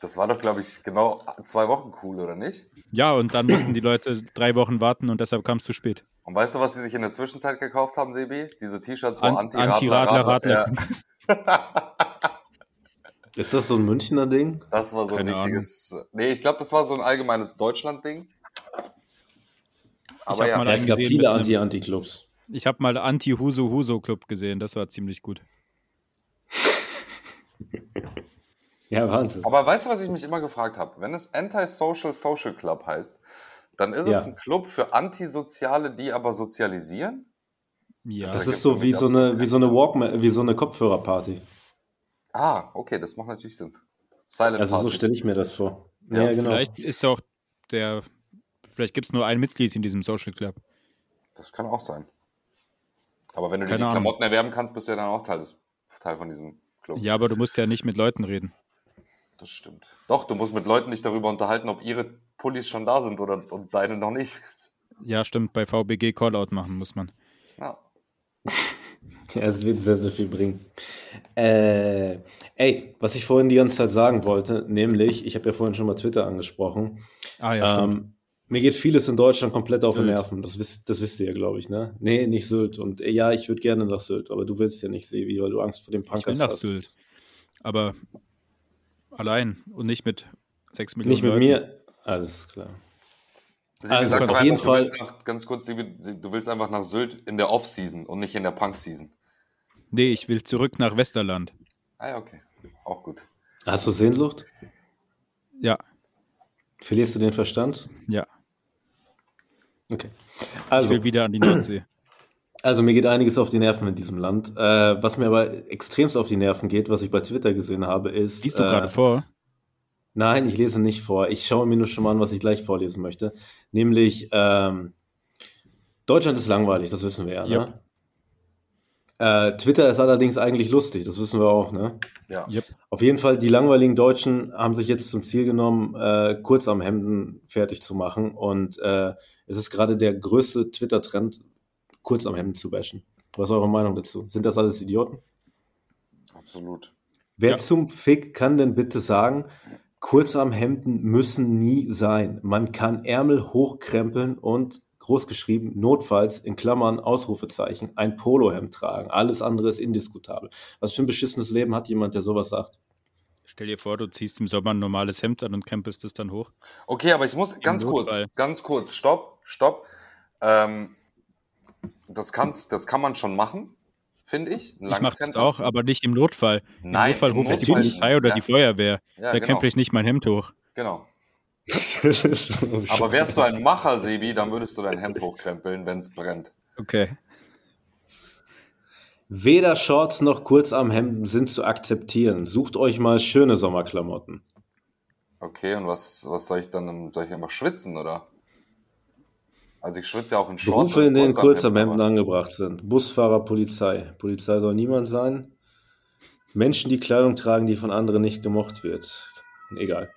Das war doch, glaube ich, genau zwei Wochen cool, oder nicht? Ja, und dann mussten die Leute drei Wochen warten und deshalb kam es zu spät. Und weißt du, was sie sich in der Zwischenzeit gekauft haben, Sebi? Diese T-Shirts, wo An- Anti-Radler, Anti-Radler, Ja. Ist das so ein Münchner Ding? Das war so ein Keine richtiges. Nee, ich glaube, das war so ein allgemeines Deutschland-Ding. Aber ja, mal Ja, es gab viele Anti-Anti-Clubs. Ich habe mal Anti-Huso-Huso-Club gesehen, das war ziemlich gut. Ja, Wahnsinn. aber weißt du, was ich mich immer gefragt habe? Wenn es Anti-Social Social Club heißt, dann ist Ja. es ein Club für Antisoziale, die aber sozialisieren? Ja, Das ergibt ist so wie so eine, wie so eine Walkman, wie so eine Kopfhörerparty. Ah, okay, das macht natürlich Sinn. Silent Also so Party. stelle ich mir das vor. Ja, Ja, genau. vielleicht ist auch der, vielleicht gibt es nur ein Mitglied in diesem Social Club. Das kann auch sein. Aber wenn du dir Keine die Ahnung. Klamotten erwerben kannst, bist du ja dann auch Teil, des, Teil von diesem Club. Ja, aber du musst ja nicht mit Leuten reden. Das stimmt. Doch, du musst mit Leuten nicht darüber unterhalten, ob ihre Pullis schon da sind oder und deine noch nicht. Ja, stimmt, bei VBG Callout machen muss man. Ja. Ja, es wird sehr, sehr viel bringen. Äh, ey, was ich vorhin die ganze Zeit sagen wollte, nämlich, ich habe ja vorhin schon mal Twitter angesprochen. Ah ja, stimmt. Mir geht vieles in Deutschland komplett auf die Sylt. Nerven. Das wisst, das wisst ihr ja, glaube ich, ne? Nee, nicht Sylt. Und äh, ja, ich würde gerne nach Sylt, aber du willst ja nicht, Sevi, weil du Angst vor dem Ich will Punkers nach hast. Sylt. Aber allein und nicht mit sechs Millionen Nicht mit Leuten. mir. Alles klar. Sie Also, gesagt, auf einfach, jeden du Fall- willst nach, ganz kurz, Sebi, du willst einfach nach Sylt in der Off-Season und nicht in der Punk-Season. Nee, ich will zurück nach Westerland. Ah ja, okay. Auch gut. Hast du Sehnsucht? Ja, Verlierst du den Verstand? ja. Okay. Ich Also, will wieder an die Nordsee. Also mir geht einiges auf die Nerven in diesem Land. Äh, was mir aber extremst auf die Nerven geht, was ich bei Twitter gesehen habe, ist. Liest du äh, gerade vor? Nein, ich lese nicht vor. Ich schaue mir nur schon mal an, was ich gleich vorlesen möchte. Nämlich, ähm, Deutschland ist langweilig, das wissen wir ja. Yep. Äh, Twitter ist allerdings eigentlich lustig, das wissen wir auch. Ne? Ja. Yep. Auf jeden Fall, die langweiligen Deutschen haben sich jetzt zum Ziel genommen, äh, kurz am Hemden fertig zu machen. Und äh, es ist gerade der größte Twitter-Trend, kurz am Hemden zu bashen. Was ist eure Meinung dazu? Sind das alles Idioten? Absolut. Wer Ja. zum Fick kann denn bitte sagen, Kurzarmhemden müssen nie sein. Man kann Ärmel hochkrempeln und großgeschrieben, notfalls in Klammern, Ausrufezeichen, ein Polohemd tragen. Alles andere ist indiskutabel. Was für ein beschissenes Leben hat jemand, der sowas sagt? Stell dir vor, du ziehst im Sommer ein normales Hemd an und campest es dann hoch. Okay, aber ich muss ganz kurz, Notfall. ganz kurz, stopp, stopp. Ähm, das, kann's, das kann man schon machen, finde ich. Ein Ich mache das auch, aber nicht im Notfall. Im Nein, Notfall im rufe ich die Notfall- Polizei oder ja. die Feuerwehr. Ja, da genau. campe ich nicht mein Hemd hoch. Genau. Aber wärst du ein Macher, Sebi, dann würdest du dein Hemd hochkrempeln, wenn es brennt. Okay. Weder Shorts noch Kurzarmhemden sind zu akzeptieren. Sucht euch mal schöne Sommerklamotten. Okay, und was, was soll ich dann? Soll ich einfach schwitzen, oder? Also ich schwitze ja auch in Shorts. Berufe, in denen Kurzarmhemden, angebracht sind. Busfahrer, Polizei. Polizei soll niemand sein. Menschen, die Kleidung tragen, die von anderen nicht gemocht wird. Egal.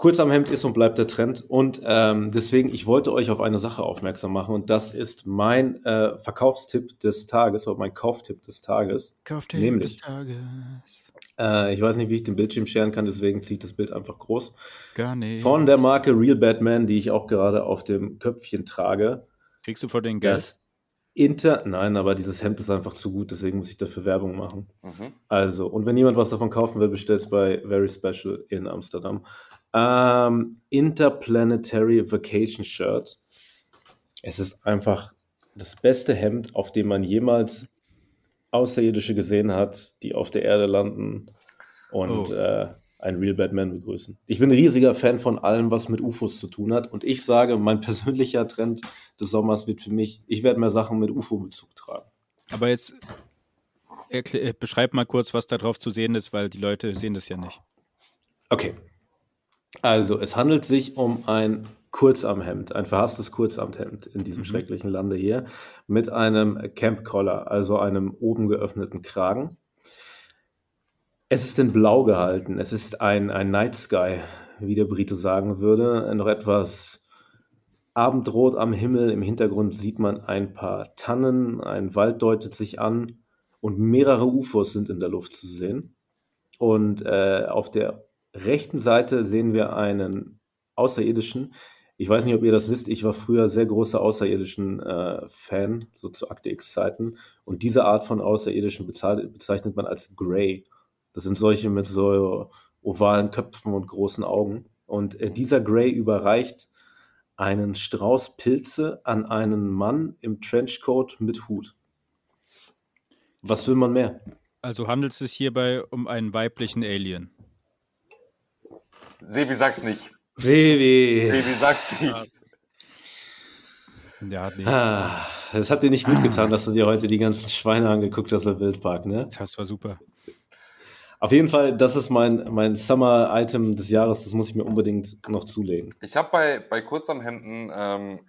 Kurzarmhemd ist und bleibt der Trend. Und ähm, deswegen, ich wollte euch auf eine Sache aufmerksam machen. Und das ist mein äh, Verkaufstipp des Tages oder mein Kauftipp des Tages. Kauftipp Nämlich. des Tages. Äh, ich weiß nicht, wie ich den Bildschirm scheren kann, deswegen ziehe ich das Bild einfach groß. Gar nicht. Von der Marke Real Batman, die ich auch gerade auf dem Köpfchen trage. Kriegst du vor den Geld? Das Inter. Nein, aber dieses Hemd ist einfach zu gut, deswegen muss ich dafür Werbung machen. Mhm. Also, und wenn jemand was davon kaufen will, bestellt es bei Very Special in Amsterdam. Ähm, Interplanetary Vacation Shirt. Es ist einfach das beste Hemd, auf dem man jemals Außerirdische gesehen hat, die auf der Erde landen und Oh. äh, einen Real Batman begrüßen. Ich bin ein riesiger Fan von allem, was mit UFOs zu tun hat. Und ich sage, mein persönlicher Trend des Sommers wird für mich, ich werde mehr Sachen mit UFO-Bezug tragen. Aber jetzt äh, beschreib mal kurz, was da drauf zu sehen ist, weil die Leute sehen das ja nicht. Okay. Also, es handelt sich um ein Kurzarmhemd, ein verhasstes Kurzarmhemd in diesem schrecklichen Lande hier, mit einem Camp Collar, also einem oben geöffneten Kragen. Es ist in Blau gehalten. Es ist ein, ein Night Sky, wie der Brite sagen würde. Noch etwas abendrot am Himmel. Im Hintergrund sieht man ein paar Tannen. Ein Wald deutet sich an. Und mehrere UFOs sind in der Luft zu sehen. Und äh, auf der rechten Seite sehen wir einen Außerirdischen. Ich weiß nicht, ob ihr das wisst. Ich war früher sehr großer Außerirdischen-Fan, so zu Akte X-Zeiten. Und diese Art von Außerirdischen bezeichnet man als Grey. Das sind solche mit so ovalen Köpfen und großen Augen. Und äh, dieser Grey überreicht einen Strauß Pilze an einen Mann im Trenchcoat mit Hut. Was will man mehr? Also handelt es sich hierbei um einen weiblichen Alien. Sebi, sag's nicht. Baby. Sebi, sag's nicht. Ja, nee, Ah, das hat dir nicht gut getan, dass du dir heute die ganzen Schweine angeguckt hast im Wildpark, ne? das war super. Auf jeden Fall, das ist mein, mein Summer-Item des Jahres, das muss ich mir unbedingt noch zulegen. Ich habe bei, bei Kurzarmhemden, ähm,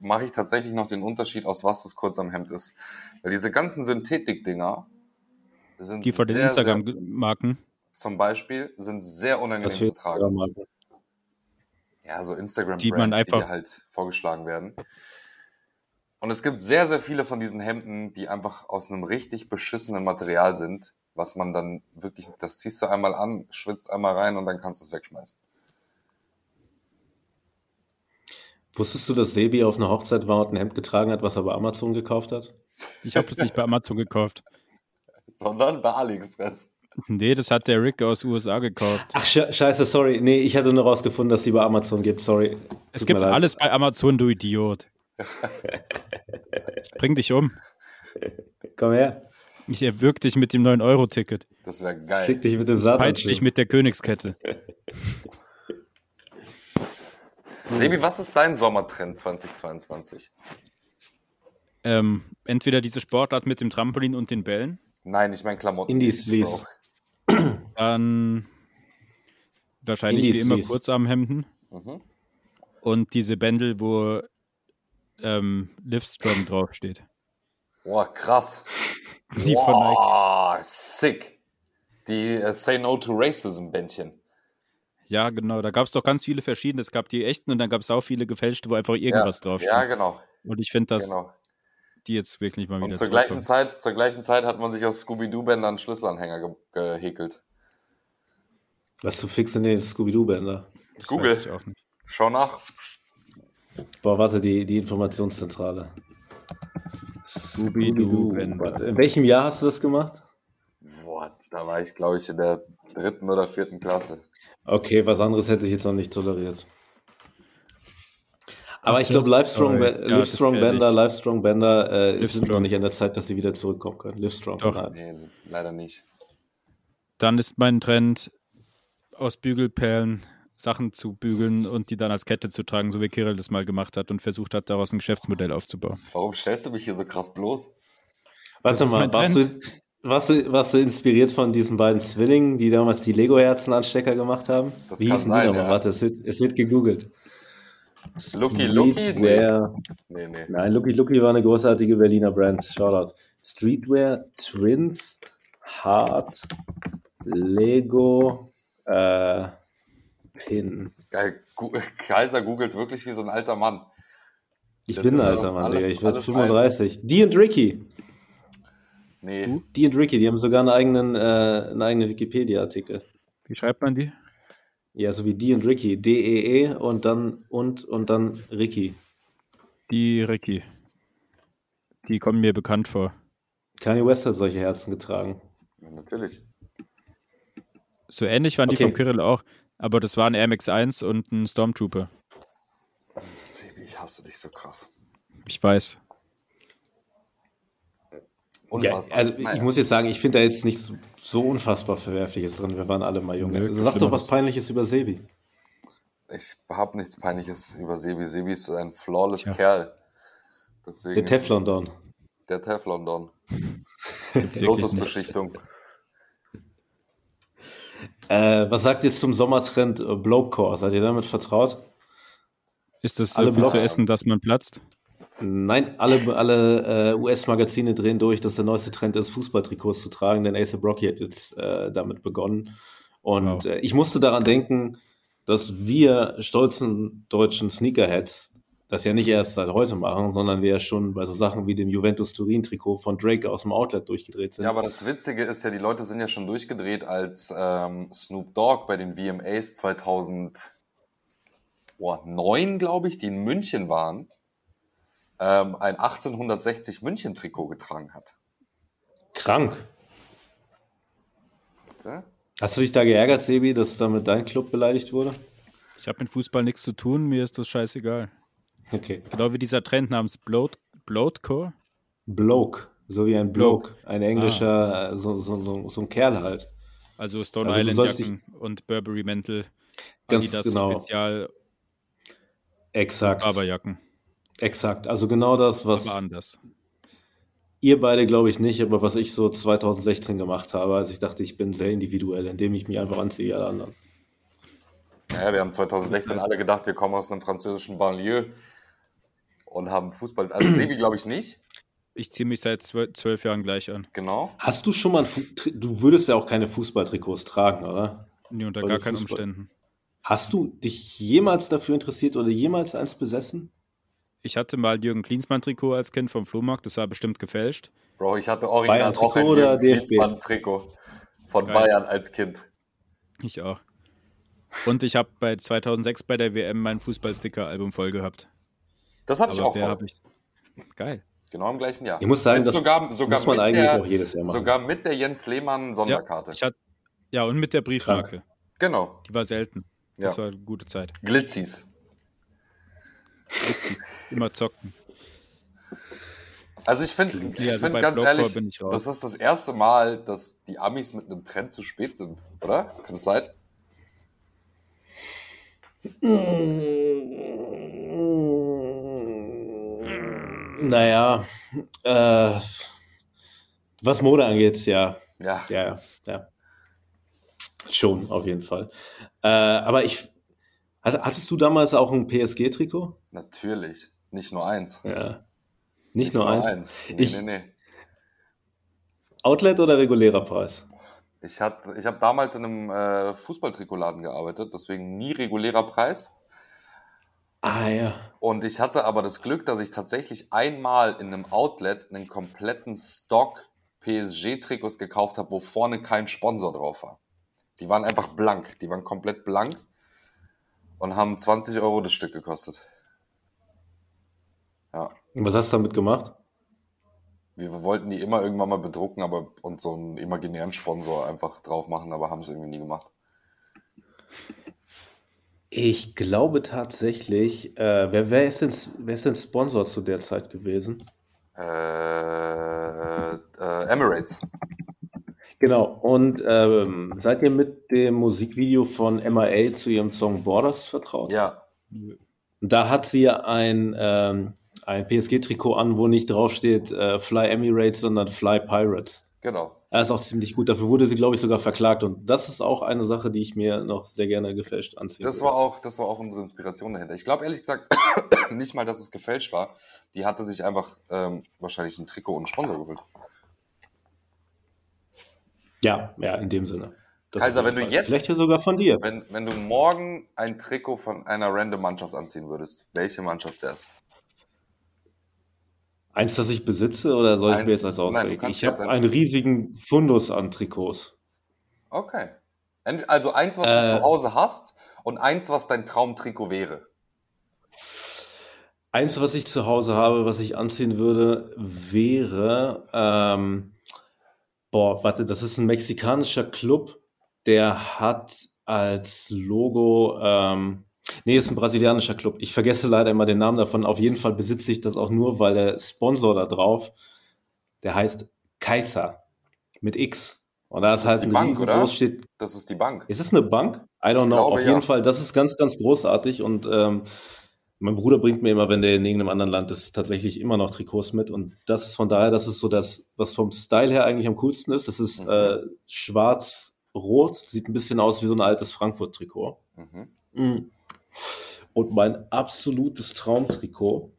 mache ich tatsächlich noch den Unterschied, aus was das Kurzarmhemd ist. Weil diese ganzen Synthetik-Dinger sind Die von den Instagram-Marken. Zum Beispiel, sind sehr unangenehm zu tragen. Ja, so Instagram-Brands, Die die, halt vorgeschlagen werden. Und es gibt sehr, sehr viele von diesen Hemden, die einfach aus einem richtig beschissenen Material sind, was man dann wirklich, das ziehst du einmal an, schwitzt einmal rein und dann kannst du es wegschmeißen. Wusstest du, dass Sebi auf einer Hochzeit war und ein Hemd getragen hat, was er bei Amazon gekauft hat? Ich habe das nicht bei Amazon gekauft. Sondern bei AliExpress. Nee, das hat der Rick aus USA gekauft. Ach, sche scheiße, sorry. Nee, ich hatte nur rausgefunden, dass die bei Amazon gibt, sorry. Es Tut gibt alles bei Amazon, du Idiot. Ich bring dich um. Komm her, Ich erwürg dich mit dem 9-Euro-Ticket. Das wäre geil. fick dich mit dem Satan. Peitsch dich mit der Königskette. Sebi, was ist dein Sommertrend 2022? Ähm, entweder diese Sportart mit dem Trampolin und den Bällen, Nein, ich meine Klamotten. Indie-Sleaze. dann wahrscheinlich wie Indies immer Sleaze. Kurzarmhemden Mhm. und diese Bändel, wo ähm, Livestrong draufsteht. Boah, krass. Die von Nike. Sick. Die äh, Say No to Racism Bändchen. Ja, genau. Da gab es doch ganz viele verschiedene. Es gab die echten und dann gab es auch viele gefälschte, wo einfach irgendwas ja, draufsteht. Ja, genau. Und ich finde, dass genau. Die jetzt wirklich mal wieder Und zur gleichen. Zeit, zur gleichen Zeit hat man sich aus Scooby-Doo-Bändern einen Schlüsselanhänger ge gehäkelt. Was zu fix in den Scooby-Doo-Bänder. Google. weiß ich auch nicht. Schau nach. Boah, warte, die, die Informationszentrale. Scooby-Doo, Warte, In welchem Jahr hast du das gemacht? Boah, da war ich, glaube ich, in der dritten oder vierten Klasse. Okay, was anderes hätte ich jetzt noch nicht toleriert. Aber ich glaube, Livestrong, Ja, Livestrong Bender. Livestrong Bender äh, sind Livestrong. noch nicht an der Zeit, dass sie wieder zurückkommen können. Livestrong, Doch. nein. Nee, leider nicht. Dann ist mein Trend, aus Bügelperlen Sachen zu bügeln und die dann als Kette zu tragen, so wie Kirill das mal gemacht hat und versucht hat, daraus ein Geschäftsmodell aufzubauen. Warum stellst du mich hier so krass bloß? Warte ist mal, mein warst du, warst, du, warst du inspiriert von diesen beiden Zwillingen, die damals die Lego-Herzen-Anstecker gemacht haben? Das Wie hießen sein, die nochmal? ja. Warte, es wird, es wird gegoogelt. Lucky Lucky? Nee. Nee, nee. Nein, Lucky Lucky war eine großartige Berliner Brand. Shoutout. Streetwear, Twins, Hard, Lego, äh, Pin. Geil. Kaiser googelt wirklich wie so ein alter Mann. Ich Das bin ein alter Mann, alles- Digga. Ich werde alles 35. Die und Ricky. Nee, Die und Ricky, die haben sogar einen eigenen, äh, einen eigenen Wikipedia-Artikel. Wie schreibt man die? Ja, so wie die und Ricky. D-E-E und dann und und dann Ricky. Die Ricky. Die kommen mir bekannt vor. Kanye West hat solche Herzen getragen. ja, natürlich. So ähnlich waren die Okay. vom Kirill auch, aber das waren Air Max 1 und ein Stormtrooper. Ich hasse dich so krass. Ich weiß. Ja, Unfassbar. also ich Naja. muss jetzt sagen, ich finde da jetzt nicht so, unfassbar Verwerfliches drin. Wir waren alle mal junge. Nö, Also sag doch was Peinliches über Sebi. Ich habe nichts Peinliches über Sebi. Sebi ist ein flawless Tja. Kerl. Deswegen Der Teflon Don. Der Teflon Don. Lotusbeschichtung. Äh, was sagt ihr zum Sommertrend Blokecore? Seid ihr damit vertraut? Ist das Alle so viel Blogs- zu essen, dass man platzt? Nein, alle, alle äh, US-Magazine drehen durch, dass der neueste Trend ist, Fußballtrikots zu tragen, denn ASAP Rocky hat jetzt äh, damit begonnen. Und Wow. äh, ich musste daran denken, dass wir stolzen deutschen Sneakerheads das ja nicht erst seit heute machen, sondern wir ja schon bei so Sachen wie dem Juventus Turin-Trikot von Drake aus dem Outlet durchgedreht sind. Ja, aber das Witzige ist ja, die Leute sind ja schon durchgedreht, als ähm, Snoop Dogg bei den VMAs 2009, glaube ich, die in München waren, ähm, ein 1860 München-Trikot getragen hat. Krank. Bitte? Hast du dich da geärgert, Sebi, dass damit dein Club beleidigt wurde? Ich habe mit Fußball nichts zu tun, mir ist das scheißegal. Okay. Genau wie dieser Trend namens Bloat, Bloatcore. Bloke, so wie ein Bloke, Bloke. ein englischer, äh, so, so, so, so ein Kerl halt. Also Stone Also Island Jacken und Burberry Mäntel, Ganz Adidas genau. Spezial Exakt. Barberjacken. Exakt. Also genau das, was Aber anders. ihr beide, glaube ich, nicht, aber was ich so 2016 gemacht habe, als ich dachte, ich bin sehr individuell, indem ich mich einfach anziehe wie alle anderen. Naja, wir haben 2016 alle gedacht, wir kommen aus einem französischen Banlieue und haben Fußball. Also Sebi, glaube ich, nicht. Ich ziehe mich seit zwölf, zwölf Jahren gleich an. Genau. Hast du schon mal ein Fu Tri- du würdest ja auch keine Fußballtrikots tragen, oder? Nee, unter Weil gar keinen Fußball- Umständen. Hast du dich jemals dafür interessiert oder jemals eins besessen? Ich hatte mal Jürgen Klinsmann-Trikot als Kind vom Flohmarkt, das war bestimmt gefälscht. Bro, ich hatte original Bayern-Trikot auch ein oder Jürgen? Klinsmann-Trikot von Geil. Bayern als Kind. Ich auch. Und ich habe bei 2006 bei der WM mein Fußballsticker-Album voll gehabt. Das hatte ich auch voll. hab ich. Geil. Genau im gleichen Jahr. Ich muss sagen, das sogar, sogar muss man eigentlich der, auch jedes Jahr machen. Sogar mit der Jens Lehmann Sonderkarte. Ich hatte, ja, und mit der Briefmarke. Genau. Die war selten. Das Ja. war eine gute Zeit. Glitzis. Immer zocken. Also ich finde, ich Ja, also find ganz Blockcore ehrlich, bin ich raus. das ist das erste Mal, dass die Amis mit einem Trend zu spät sind, oder? Kann es sein? Naja, äh, was Mode angeht, ja. Ja. Ja, ja. Schon, auf jeden Fall. Äh, aber ich. Also, hattest du damals auch ein PSG-Trikot? Natürlich. Nicht nur eins. Ja. Nicht, nur eins. Nee, Ich- nee, nee. Outlet oder regulärer Preis? Ich, ich habe damals in einem äh, Fußballtrikotladen gearbeitet, deswegen nie regulärer Preis. Ah ja. Und ich hatte aber das Glück, dass ich tatsächlich einmal in einem Outlet einen kompletten Stock PSG-Trikots gekauft habe, wo vorne kein Sponsor drauf war. Die waren einfach blank. Die waren komplett blank und haben 20 Euro das Stück gekostet. Ja. Und was hast du damit gemacht? Wir wollten die immer irgendwann mal bedrucken, aber und so einen imaginären Sponsor einfach drauf machen, aber haben es irgendwie nie gemacht. Ich glaube tatsächlich, äh, wer, wer, ist denn, wer ist denn Sponsor zu der Zeit gewesen? Äh, äh, Emirates. Genau, und ähm, seid ihr mit dem Musikvideo von MIA zu ihrem Song Borders vertraut? Ja, Da hat sie ein, ähm, ein PSG-Trikot an, wo nicht draufsteht äh, Fly Emirates, sondern Fly Pirates. genau. Er ist auch ziemlich gut. Dafür wurde sie, glaube ich, sogar verklagt. Und das ist auch eine Sache, die ich mir noch sehr gerne gefälscht anziehe. Das war auch, das war auch unsere Inspiration dahinter. Ich glaube ehrlich gesagt nicht mal, dass es gefälscht war. Die hatte sich einfach ähm, wahrscheinlich ein Trikot und einen Sponsor geholt. Ja, ja, in dem Sinne. Das Kaiser, wenn du jetzt- Vielleicht ja sogar von dir. Wenn, wenn du morgen ein Trikot von einer random Mannschaft anziehen würdest, welche Mannschaft wäre es? Eins, das ich besitze, oder soll ich Eins- mir jetzt als nein, du auslegen? kannst Ich habe eins- einen riesigen Fundus an Trikots. Okay. Also eins, was Äh. du zu Hause hast und eins, was dein Traumtrikot wäre. Eins, was ich zu Hause habe, was ich anziehen würde, wäre, ähm, boah, warte, das ist ein mexikanischer Club, der hat als Logo, ähm, nee, ist ein brasilianischer Club. Ich vergesse leider immer den Namen davon. Auf jeden Fall besitze ich das auch nur, weil der Sponsor da drauf, der heißt Kaiser mit X. Und da Das ist halt die ein Bank, oder? riesengroß steht Das ist die Bank. ist es eine Bank? I don't Ich know. glaube, Auf jeden ja. Fall, das ist ganz, ganz großartig und ähm, mein Bruder bringt mir immer, wenn der in irgendeinem anderen Land ist, tatsächlich immer noch Trikots mit und das ist von daher, das ist so das, was vom Style her eigentlich am coolsten ist. Das ist Mhm. äh, schwarz-rot, sieht ein bisschen aus wie so ein altes Frankfurt-Trikot. Mhm. Mhm. Und mein absolutes Traumtrikot,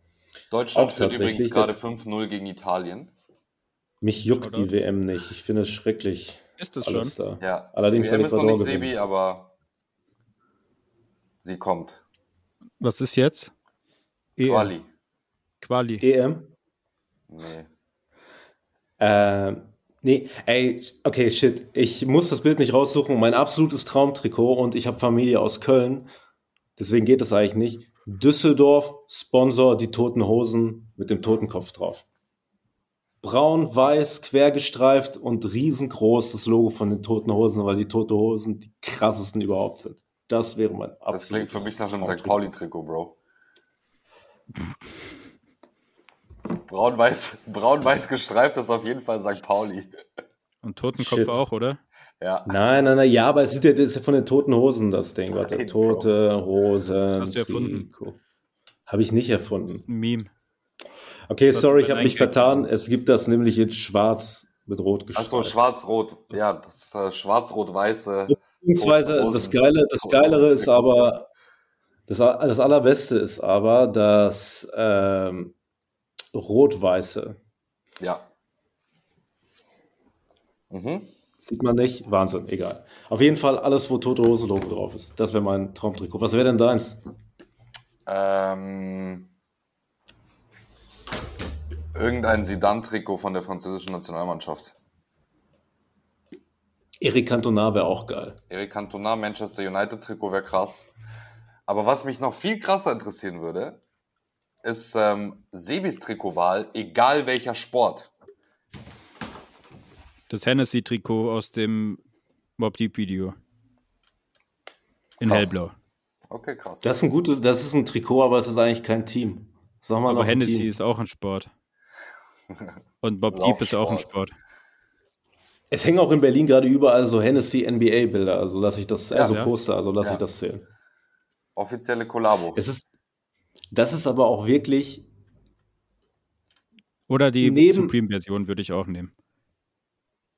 Deutschland führt übrigens gerade 5-0 gegen Italien. mich juckt Shoutout. die WM nicht. Ich finde es schrecklich. Ist es schon? Da. Ja. Allerdings die WM ist noch nicht gewinnen. Sebi, aber sie kommt. Was ist jetzt? EM. Quali. Quali. EM? Nee. Ähm, nee, ey, okay, shit. Ich muss das Bild nicht raussuchen. Mein absolutes Traumtrikot und ich habe Familie aus Köln. Deswegen geht das eigentlich nicht. Düsseldorf, Sponsor, die Toten Hosen mit dem Totenkopf drauf. Braun, weiß, quergestreift und riesengroß das Logo von den Toten Hosen, weil die Toten Hosen die krassesten überhaupt sind. Das wäre mein absolutes Das klingt für mich nach einem St. Pauli-Trikot, Bro. Braun-weiß braun-weiß gestreift ist auf jeden Fall St. Pauli. Und Totenkopf Shit. auch, oder? Ja. Nein, nein, nein, ja, aber es ist ja, das ist ja von den Toten Hosen, das Ding. Warte, Nein, Bro. Tote Hosen. Hast du erfunden. Habe ich nicht erfunden. Ein Meme. Okay, Das sorry, ich habe mich vertan. Es gibt das nämlich in schwarz mit rot Achso, gestreift. schwarz-rot. Ja, das ist äh, schwarz-rot-weiße. Beziehungsweise das. Geile, das Geilere ist aber, das, das Allerbeste ist aber das ähm, rot-weiße. Ja. Mhm. Sieht man nicht? Wahnsinn, egal. Auf jeden Fall alles, wo Tote Hose Logo drauf ist. Das wäre mein Traumtrikot. Was wäre denn deins? Ähm, irgendein Sidan-Trikot von der französischen Nationalmannschaft. Eric Cantona wäre auch geil. Eric Cantona, Manchester United-Trikot wäre krass. Aber was mich noch viel krasser interessieren würde, ist ähm, Sebis Trikotwahl, egal welcher Sport. Das Hennessy-Trikot aus dem Mob Deep Video. In Krass. hellblau. Okay, krass. Das ist ein gutes, das ist ein Trikot, aber es ist eigentlich kein Team. Sag mal Aber Hennessy Team. ist auch ein Sport. Und Bob Deep auch ist auch ein Sport. Sport. Es hängen auch in Berlin gerade überall so Hennessy NBA-Bilder, also lasse ich das, Ja. also Ja. Poster, also lasse Ja. ich das zählen. Offizielle Kollabo. Es ist, das ist aber auch wirklich, Oder die Supreme-Version würde ich auch nehmen.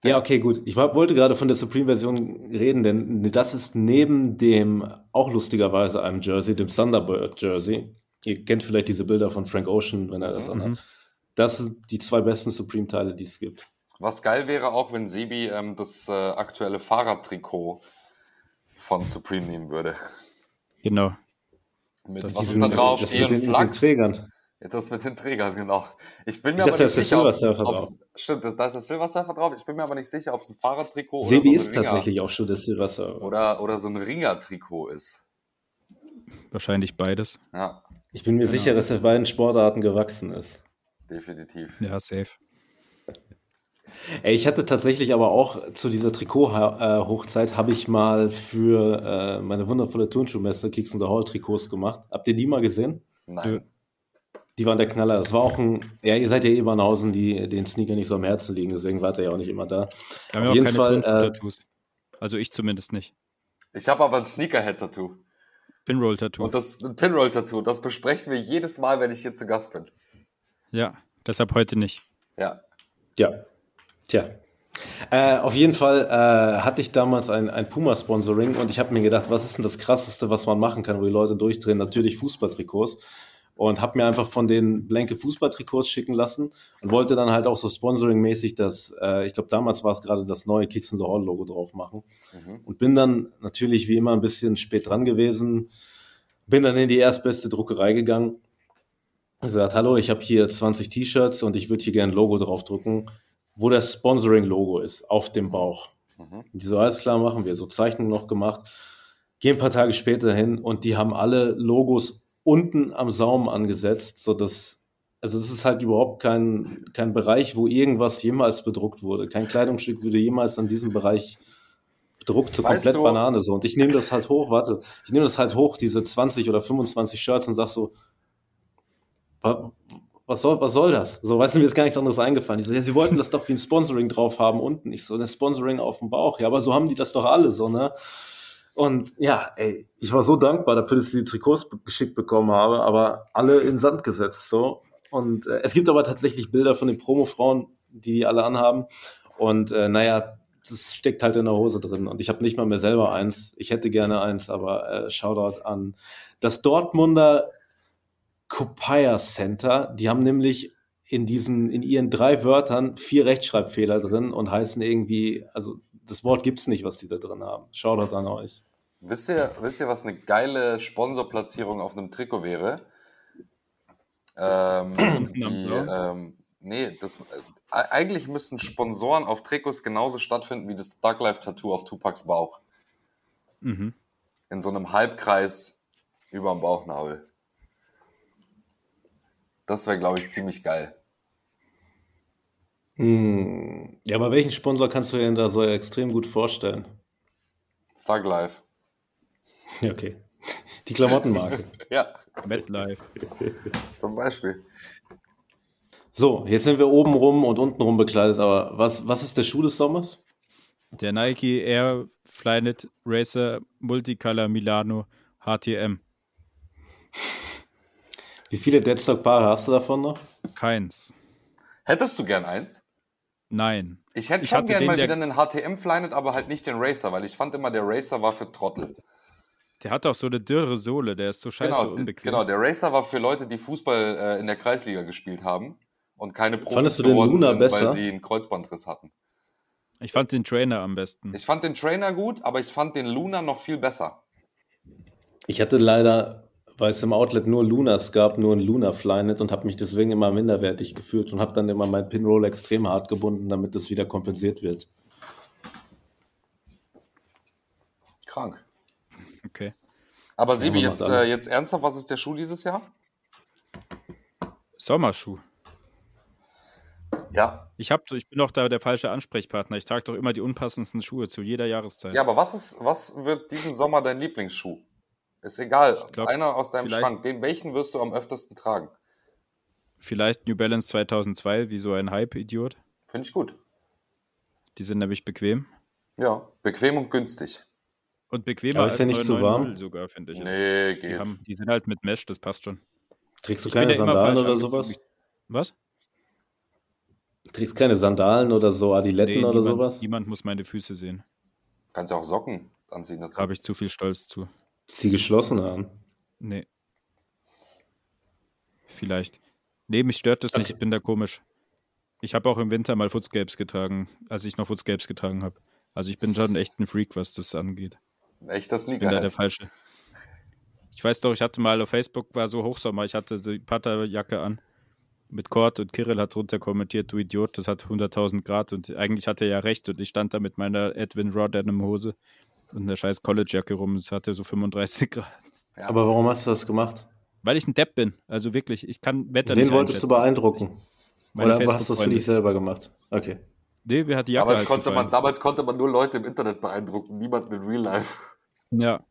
ja, okay, gut. Ich war, wollte gerade von der Supreme-Version reden, denn das ist neben dem, auch lustigerweise einem Jersey, dem Thunderbird-Jersey. Ihr kennt vielleicht diese Bilder von Frank Ocean, wenn er das Mhm. anhat. Das sind die zwei besten Supreme-Teile, die es gibt. Was geil wäre auch, wenn Sebi ähm, das äh, aktuelle Fahrradtrikot von Supreme nehmen würde. Genau. Mit, Das was ist da drauf? das mit Ihren den, mit den Flachs? Trägern. Ja, das mit den Trägern, genau. Ich bin mir Ich aber dachte, nicht da ist sicher, ob Stimmt, das, da ist der Silver Surfer drauf. Ich bin mir aber nicht sicher, ob es ein Fahrradtrikot oder Sebi so ist ein Ringer, tatsächlich auch schon das Silver Surfer. oder, oder so ein Ringer-Trikot ist. Wahrscheinlich beides. Ja. Ich bin mir Genau. sicher, dass er beiden Sportarten gewachsen ist. Definitiv. Ja, safe. Ey, ich hatte tatsächlich aber auch zu dieser Trikot-Hochzeit habe ich mal für äh, meine wundervolle Turnschuhmesse Kicks in the Hall Trikots gemacht. Habt ihr die mal gesehen? Nein. Die waren der Knaller. Das war auch ein, ja, ihr seid ja eh Banausen, die den Sneaker nicht so am Herzen liegen, deswegen wart ihr ja auch nicht immer da. Wir haben Auf ja auch jeden keine Fall, äh, Turnschuh-Tattoos. Also ich zumindest nicht. Ich habe aber ein Sneakerhead-Tattoo. Pinroll-Tattoo. Und das Pinroll-Tattoo, das besprechen wir jedes Mal, wenn ich hier zu Gast bin. Ja, deshalb heute nicht. Ja. Ja. Tja. Äh, auf jeden Fall äh, hatte ich damals ein, ein Puma-Sponsoring und ich habe mir gedacht, was ist denn das Krasseste, was man machen kann, wo die Leute durchdrehen? Natürlich Fußballtrikots. Und habe mir einfach von den blanke Fußballtrikots schicken lassen und wollte dann halt auch so Sponsoring-mäßig das, äh, ich glaube damals war es gerade das neue Kicks in the Hall Logo drauf machen. Mhm. Und bin dann natürlich wie immer ein bisschen spät dran gewesen, bin dann in die erstbeste Druckerei gegangen, gesagt, hallo, ich habe hier 20 T-Shirts und ich würde hier gerne ein Logo draufdrucken, wo das Sponsoring-Logo ist, auf dem Bauch. Mhm. Und die so, alles klar, machen wir. So Zeichnungen noch gemacht. Gehen ein paar Tage später hin und die haben alle Logos unten am Saum angesetzt, so dass also es ist halt überhaupt kein, kein Bereich, wo irgendwas jemals bedruckt wurde. Kein Kleidungsstück wurde jemals an diesem Bereich bedruckt, so Weißt komplett du- Banane so. Und ich nehme das halt hoch, warte, ich nehme das halt hoch, diese 20 oder 25 Shirts und sag so, was soll, was soll das? So, weißt du, mir ist gar nichts anderes eingefallen. Die so, ja, sie wollten das doch wie ein Sponsoring drauf haben unten. Ich so, ein Sponsoring auf dem Bauch. Ja, aber so haben die das doch alle so, ne? Und ja, ey, ich war so dankbar dafür, dass ich die Trikots geschickt bekommen habe, aber alle in Sand gesetzt, so. Und äh, es gibt aber tatsächlich Bilder von den Promo-Frauen, die die alle anhaben. Und äh, naja, das steckt halt in der Hose drin. Und ich habe nicht mal mehr selber eins. Ich hätte gerne eins, aber äh, Shoutout an das Dortmunder Copia Center. Die haben nämlich in diesen, in ihren drei Wörtern vier Rechtschreibfehler drin und heißen irgendwie, also das Wort gibt's nicht, was die da drin haben. Shoutout an euch. Wisst ihr, wisst ihr, was eine geile Sponsorplatzierung auf einem Trikot wäre? Ähm, die, ähm, nee, das, äh, eigentlich müssten Sponsoren auf Trikots genauso stattfinden wie das Thug Life Tattoo auf Tupacs Bauch. Mhm. In so einem Halbkreis über dem Bauchnabel. Das wäre, glaube ich, ziemlich geil. Hm. Ja, aber welchen Sponsor kannst du dir denn da so extrem gut vorstellen? Thug Life. Ja, okay. Die Klamottenmarke. Ja, MetLife. zum Beispiel. So, jetzt sind wir oben rum und unten rum bekleidet, aber was, was ist der Schuh des Sommers? Der Nike Air Flyknit Racer Multicolor Milano HTM. Wie viele Deadstock-Paare hast du davon noch? Keins. Hättest du gern eins? Nein. Ich hätte Ich schon gern den, mal der- wieder einen HTM Flynet, aber halt nicht den Racer, weil ich fand immer, der Racer war für Trottel. Der hat auch so eine dürre Sohle, der ist so scheiße Genau, unbequem. genau, der Racer war für Leute, die Fußball äh, in der Kreisliga gespielt haben und keine Profis Fandest du den geworden Luna sind, besser? weil sie einen Kreuzbandriss hatten. Ich fand den Trainer am besten. Ich fand den Trainer gut, aber ich fand den Luna noch viel besser. Ich hatte leider, weil es im Outlet nur Lunas gab, nur ein Luna Flynet und habe mich deswegen immer minderwertig gefühlt und habe dann immer mein Pinroll extrem hart gebunden, damit es wieder kompensiert wird. Krank. Okay. Aber Sibi, man jetzt, äh, jetzt ernsthaft, was ist der Schuh dieses Jahr? Sommerschuh. Ja. Ich, hab, ich bin doch da der falsche Ansprechpartner. Ich trage doch immer die unpassendsten Schuhe zu jeder Jahreszeit. Ja, aber was ist, was wird diesen Sommer dein Lieblingsschuh? Ist egal. Glaub, Einer aus deinem Schrank. Den, welchen wirst du am öftesten tragen? Vielleicht New Balance 2002, wie so ein Hype-Idiot. Finde ich gut. Die sind nämlich bequem. Ja, bequem und günstig. Und bequemer Aber ist als ja nicht zu 990 warm? sogar, finde ich. jetzt. Nee, Die, geht. haben, die sind halt mit Mesh, das passt schon. Trägst du Ich keine Sandalen oder sowas? Was? Trägst keine Sandalen oder so Adiletten oder niemand, sowas? niemand muss meine Füße sehen. Kannst ja auch Socken anziehen dazu. Da habe ich zu viel Stolz zu. Sie geschlossen an. Nee. Vielleicht. Nee, mich stört das nicht. Okay. Ich bin da komisch. Ich habe auch im Winter mal Footscapes getragen, als ich noch Footscapes getragen habe. Also ich bin schon echt ein Freak, was das angeht. Echt das Ich bin da der Liga. Falsche. Ich weiß doch, ich hatte mal auf Facebook, war so Hochsommer, ich hatte die Patterjacke an mit Kord und Kirill hat drunter kommentiert, du Idiot, das hat 100.000 Grad und eigentlich hatte er ja recht und ich stand da mit meiner Edwin Roddenham Hose und einer scheiß Collegejacke rum, es hatte so 35 Grad. Ja. Aber warum hast du das gemacht? Weil ich ein Depp bin. Also wirklich, ich kann Wetter Wen nicht wolltest du beeindrucken? Meine Oder hast du es für dich selber gemacht? Okay. Nee, wer hat die Jacke Damals halt konnte, man, damals konnte man nur Leute im Internet beeindrucken, niemanden in Real Life. Ja.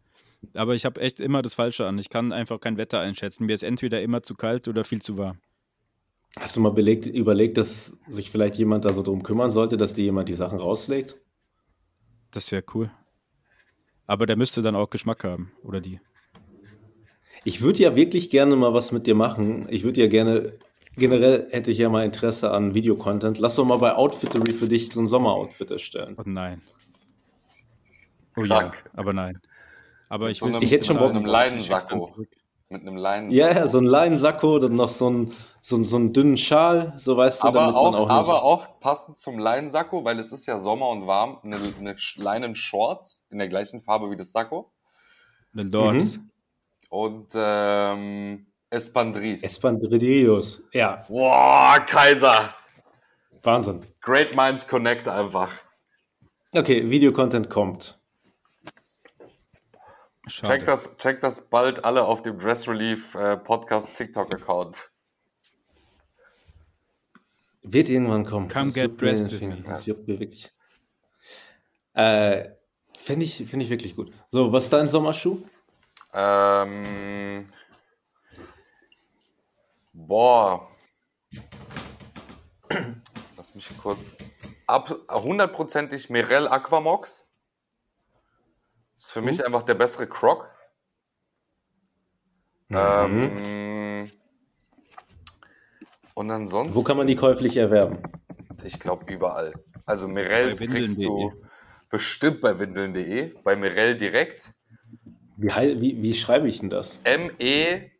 Aber ich habe echt immer das Falsche an. Ich kann einfach kein Wetter einschätzen. Mir ist entweder immer zu kalt oder viel zu warm. Hast du mal belegt, überlegt, dass sich vielleicht jemand da so drum kümmern sollte, dass dir jemand die Sachen rauslegt? Das wäre cool. Aber der müsste dann auch Geschmack haben. Oder die. Ich würde ja wirklich gerne mal was mit dir machen. Ich würde ja gerne, generell hätte ich ja mal Interesse an Videocontent. Lass doch mal bei Outfittery für dich so ein Sommeroutfit erstellen. Oh nein. Oh Krank. ja, aber nein. Aber ich so will einem- Ich hätte schon Bock- mit einem Leinensacko. zurück. Mit einem Leinen. Ja, ja, so ein Leinensacko, dann noch so ein, so, ein- so einen dünnen Schal, so weißt du, aber damit auch, man auch nicht. aber auch passend zum Leinensacko, weil es ist ja Sommer und warm, eine, eine Leinen-Shorts in der gleichen Farbe wie das Sakko The Lords. Mhm. und ähm, Espandris. Espandrillos. Ja, Boah, Kaiser! Wahnsinn. Great Minds Connect einfach. Okay, Videocontent kommt. Schade. Check das, check das bald alle auf dem Dress Relief äh, Podcast TikTok Account. Wird irgendwann kommen. Come Das get dressed with me. Das juckt mir wirklich. Äh, Finde ich, find ich wirklich gut. So, was ist dein Sommerschuh? Ähm, boah. Lass mich kurz. Ab hundertprozentig Mirel Aquamox. Ist für mich einfach der bessere Croc. Ähm, und ansonsten, Wo kann man die käuflich erwerben? ich glaube überall. Also Mirels Bei kriegst du windeln.de. bestimmt bei windeln.de, bei Mirel direkt. Wie, wie, wie schreibe ich denn das? M-E-R-E-Doppel-L.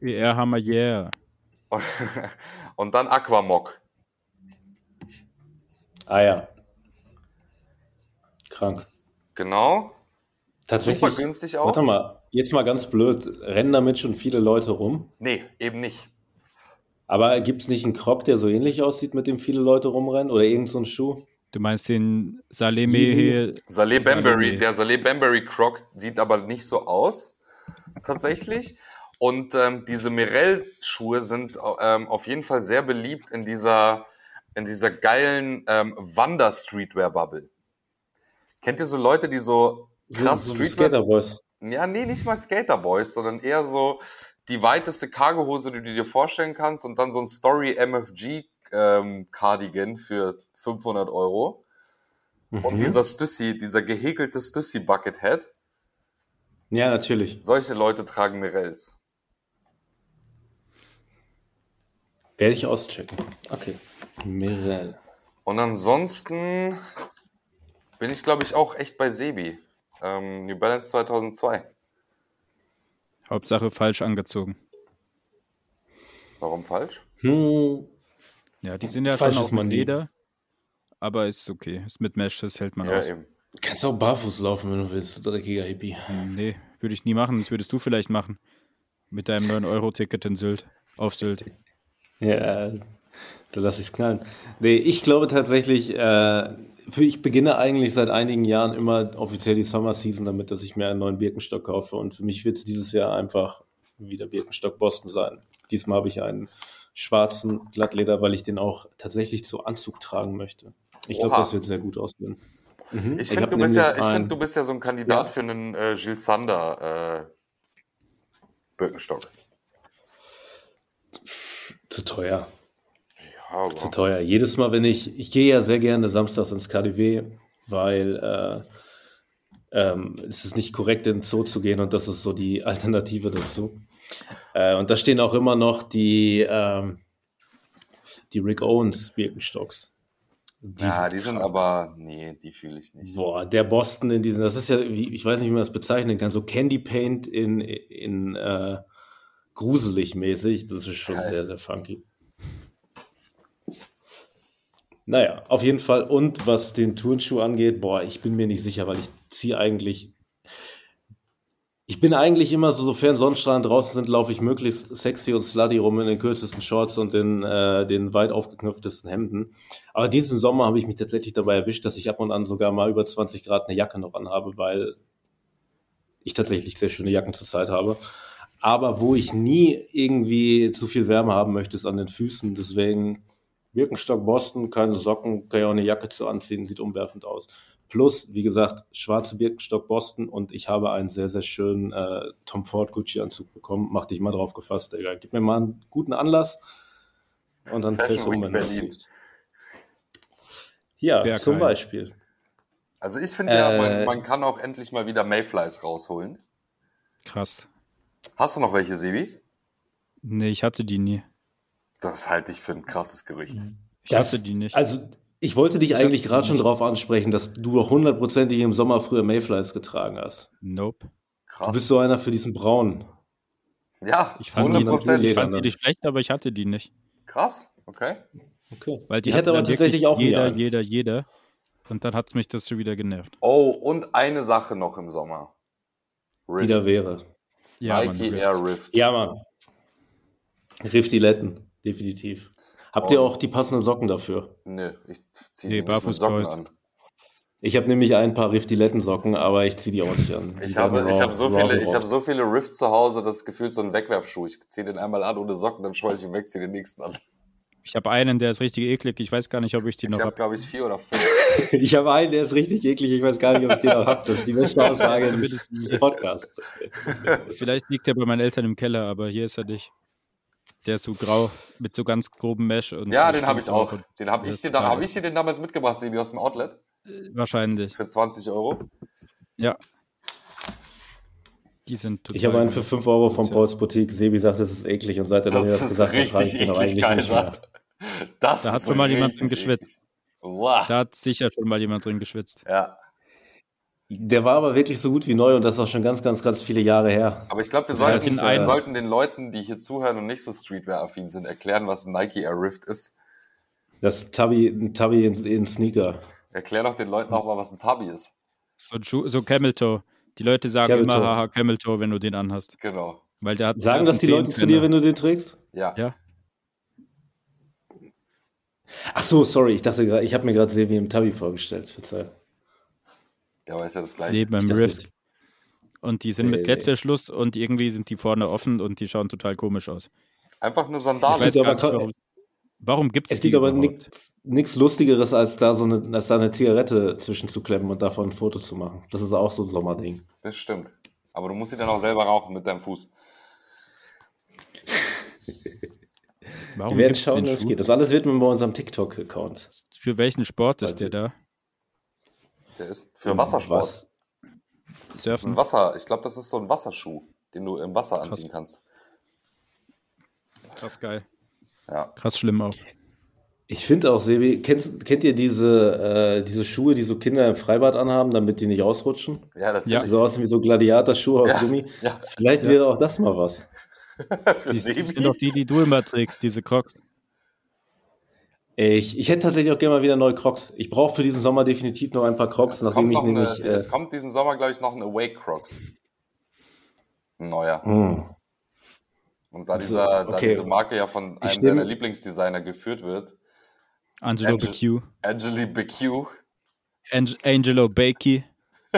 ER Hammer Yeah. Und dann Aquamog. Ah ja. Krank. Genau. Tatsächlich. Super günstig auch. Warte mal, jetzt mal ganz blöd. Rennen damit schon viele Leute rum? Nee, eben nicht. Aber gibt es nicht einen Croc, der so ähnlich aussieht, mit dem viele Leute rumrennen? Oder irgend so ein Schuh? Du meinst den Saleh. Mehe. Saleh Bambury, der Saleh Bambury Croc sieht aber nicht so aus, tatsächlich. Und ähm, diese Mirel-Schuhe sind ähm, auf jeden Fall sehr beliebt in dieser, in dieser geilen ähm, Wander-Streetwear-Bubble. Kennt ihr so Leute, die so krass so, so Streetwear Skaterboys. Ja, nee, nicht mal Skaterboys, sondern eher so die weiteste Cargohose, die du dir vorstellen kannst und dann so ein Story MFG ähm, Cardigan für 500 Euro. Und Mhm. dieser Stussy, dieser gehäkelte Stussy Buckethead, Ja, natürlich. solche Leute tragen Mirels. Werde ich auschecken. Okay. Mirel. Und ansonsten bin ich, glaube ich, auch echt bei Sebi. Ähm, New Balance 2002. Hauptsache falsch angezogen. Warum falsch? Hm, Ja, die sind ja Falsch schon nie. Leder. Aber ist okay. Ist mit Mesh, das hält man Ja, aus. eben. kannst auch barfuß laufen, wenn du willst, du dreckiger Hippie. Hm, Nee, würde ich nie machen. Das würdest du vielleicht machen. Mit deinem 9-Euro-Ticket in Sylt. Auf Sylt. Ja, da lasse ich es knallen. Nee, ich glaube tatsächlich, äh, ich beginne eigentlich seit einigen Jahren immer offiziell die Summer Season damit, dass ich mir einen neuen Birkenstock kaufe. Und für mich wird es dieses Jahr einfach wieder Birkenstock Boston sein. Diesmal habe ich einen schwarzen Glattleder, weil ich den auch tatsächlich zu Anzug tragen möchte. Ich glaube, das wird sehr gut aussehen. Mhm. Ich finde, hab du, bist ja, ich ein- find, du bist ja so ein Kandidat Ja. für einen äh, Gilles Sander äh, Birkenstock. zu teuer. Aber Zu teuer. Jedes Mal, wenn ich, ich gehe ja sehr gerne samstags ins KDW, weil äh, ähm, es ist nicht korrekt, in den Zoo zu gehen und das ist so die Alternative dazu. Äh, und da stehen auch immer noch die, ähm, die Rick Owens Birkenstocks. Die ja, die sind aber, nee, die fühle ich nicht. Boah, der Boston in diesen, das ist ja, ich weiß nicht, wie man das bezeichnen kann, so Candy Paint in, in äh, gruselig mäßig. Das ist schon Geil. sehr, sehr funky. Naja, auf jeden Fall. Und was den Turnschuh angeht, boah, ich bin mir nicht sicher, weil ich ziehe eigentlich. Ich bin eigentlich immer so, sofern Sonnenstrahlen draußen sind, laufe ich möglichst sexy und slutty rum in den kürzesten Shorts und in äh, den weit aufgeknöpftesten Hemden. Aber diesen Sommer habe ich mich tatsächlich dabei erwischt, dass ich ab und an sogar mal über 20 Grad eine Jacke noch anhabe, weil ich tatsächlich sehr schöne Jacken zurzeit habe. Aber wo ich nie irgendwie zu viel Wärme haben möchte, ist an den Füßen. Deswegen Birkenstock Boston, keine Socken, kann ja auch eine Jacke zu anziehen, sieht umwerfend aus. Plus, wie gesagt, schwarze Birkenstock Boston und ich habe einen sehr, sehr schönen äh, Tom Ford Gucci-Anzug bekommen. Mach dich mal drauf gefasst, Digga. Gib mir mal einen guten Anlass und dann fällst du um, wenn du das siehst. Ja, Bergheim. zum Beispiel. Also ich finde ja, man, Äh, man kann auch endlich mal wieder Mayflies rausholen. Krass. Hast du noch welche, Sebi? Nee, ich hatte die nie. Das halte ich für ein krasses Gerücht. Ich Das- hatte die nicht. Also, ich wollte dich hatte eigentlich die gerade schon drauf ansprechen, dass du doch hundertprozentig im Sommer früher Mayflies getragen hast. nope. Du Krass. bist so einer für diesen Braun. ja, Ich fand, die, 100 Prozent. ich fand die nicht schlecht, aber ich hatte die nicht. Krass, okay. Okay. Weil die ich hätte aber tatsächlich wirklich auch jeder, einen. jeder, jeder. Und dann hat es mich das schon wieder genervt. Oh, und eine Sache noch im Sommer. die da Rifts. wäre. Ja, Mann, Nike Rifts. Air Rift. Ja, Mann. Riftiletten, definitiv. Habt Oh. ihr auch die passenden Socken dafür? Nö, ich ziehe Nee, die nicht mit Socken an. Ich habe nämlich ein paar Riftiletten-Socken, aber ich ziehe die auch nicht an. Die Ich habe, ich habe so viele, ich habe so viele Rifts zu Hause, das ist gefühlt so ein Wegwerfschuh. Ich ziehe den einmal an ohne Socken, dann schmeiße ich ihn weg, ziehe den nächsten an. Ich habe einen, der ist richtig eklig. Ich weiß gar nicht, ob ich die Ich noch habe, habe. glaube ich, vier oder fünf. Ich habe einen, der ist richtig eklig. Ich weiß gar nicht, ob ich den noch habe. Das ist die beste Aussage Zumindest des Podcasts. Vielleicht liegt der bei meinen Eltern im Keller, aber hier ist er nicht. Der ist so grau mit so ganz groben Mesh. Und Ja, den habe ich auch. Den habe ich, geil. habe ich dir den damals mitgebracht, Sebi, aus dem Outlet? Wahrscheinlich. Für 20 Euro. Ja. Die sind total. Ich habe einen für 5 Euro von. Pauls Boutique. Sebi sagt, das ist eklig. Und seit er Das mir das ist gesagt hat, trage ich richtig den eigentlich nicht mehr. Kaiser. Das Da hat schon mal jemand drin geschwitzt. Wow. Da hat sicher schon mal jemand drin geschwitzt. Ja. Der war aber wirklich so gut wie neu und das ist auch schon ganz, ganz, ganz viele Jahre her. Aber ich glaube, wir, Ja, sollten, wir äh, sollten den Leuten, die hier zuhören und nicht so Streetwear-affin sind, erklären, was ein Nike Air Rift ist. Das ist Tabby, ein Tabby in, in Sneaker. Erklär doch den Leuten auch mal, was ein Tabi ist. So, so Camel Toe. Die Leute sagen Camel immer, haha, Camel Toe, wenn du den anhast. Genau. Weil der hat Sagen das die einen Leute zu dir, wenn du den trägst? Ja. Ja. Ach so, sorry, ich dachte gerade, ich habe mir gerade Sebi im Tabby vorgestellt. Verzeih. Der weiß ja das Gleiche. Neben Ich dachte, Rift. Und die sind Nee, mit nee. Klettverschluss und irgendwie sind die vorne offen und die schauen total komisch aus. Einfach eine Ich Sandale. weiß gibt gar nicht, warum. Warum gibt es Es die gibt aber nichts Lustigeres, als da so eine, als da eine Zigarette zwischenzuklemmen und davon ein Foto zu machen. Das ist auch so ein Sommerding. Das stimmt. Aber du musst sie dann auch selber rauchen mit deinem Fuß. Warum Wir werden schauen, wie es geht. Das alles wird man bei unserem TikTok-Account. Für welchen Sport ist der Warte. da? Der ist für Wassersport. Was? Ist ein Surfen? Wasser. Ich glaube, das ist so ein Wasserschuh, den du im Wasser anziehen kannst. Krass geil. Ja. Krass schlimm auch. Ich finde auch, Sebi, kennst, kennt ihr diese, äh, diese Schuhe, die so Kinder im Freibad anhaben, damit die nicht ausrutschen? Ja, natürlich. so aussehen wie so Gladiatorschuhe aus Ja, Gummi. ja. Vielleicht wäre auch das mal was. Für Die Sebi. sind doch die, die du immer trägst, diese Crocs. Ich, ich hätte tatsächlich auch gerne mal wieder neue Crocs. Ich brauche für diesen Sommer definitiv noch ein paar Crocs, Es nachdem kommt, ich noch eine, nämlich. Äh, es kommt diesen Sommer, glaube ich, noch ein Awake Crocs. Ein neuer. mh. Und da, dieser, da okay. diese Marke ja von Ich einem stimme- deiner Lieblingsdesigner geführt wird, Angelo Angel- BQ. Angeli BQ, Ang Angelo Bakey.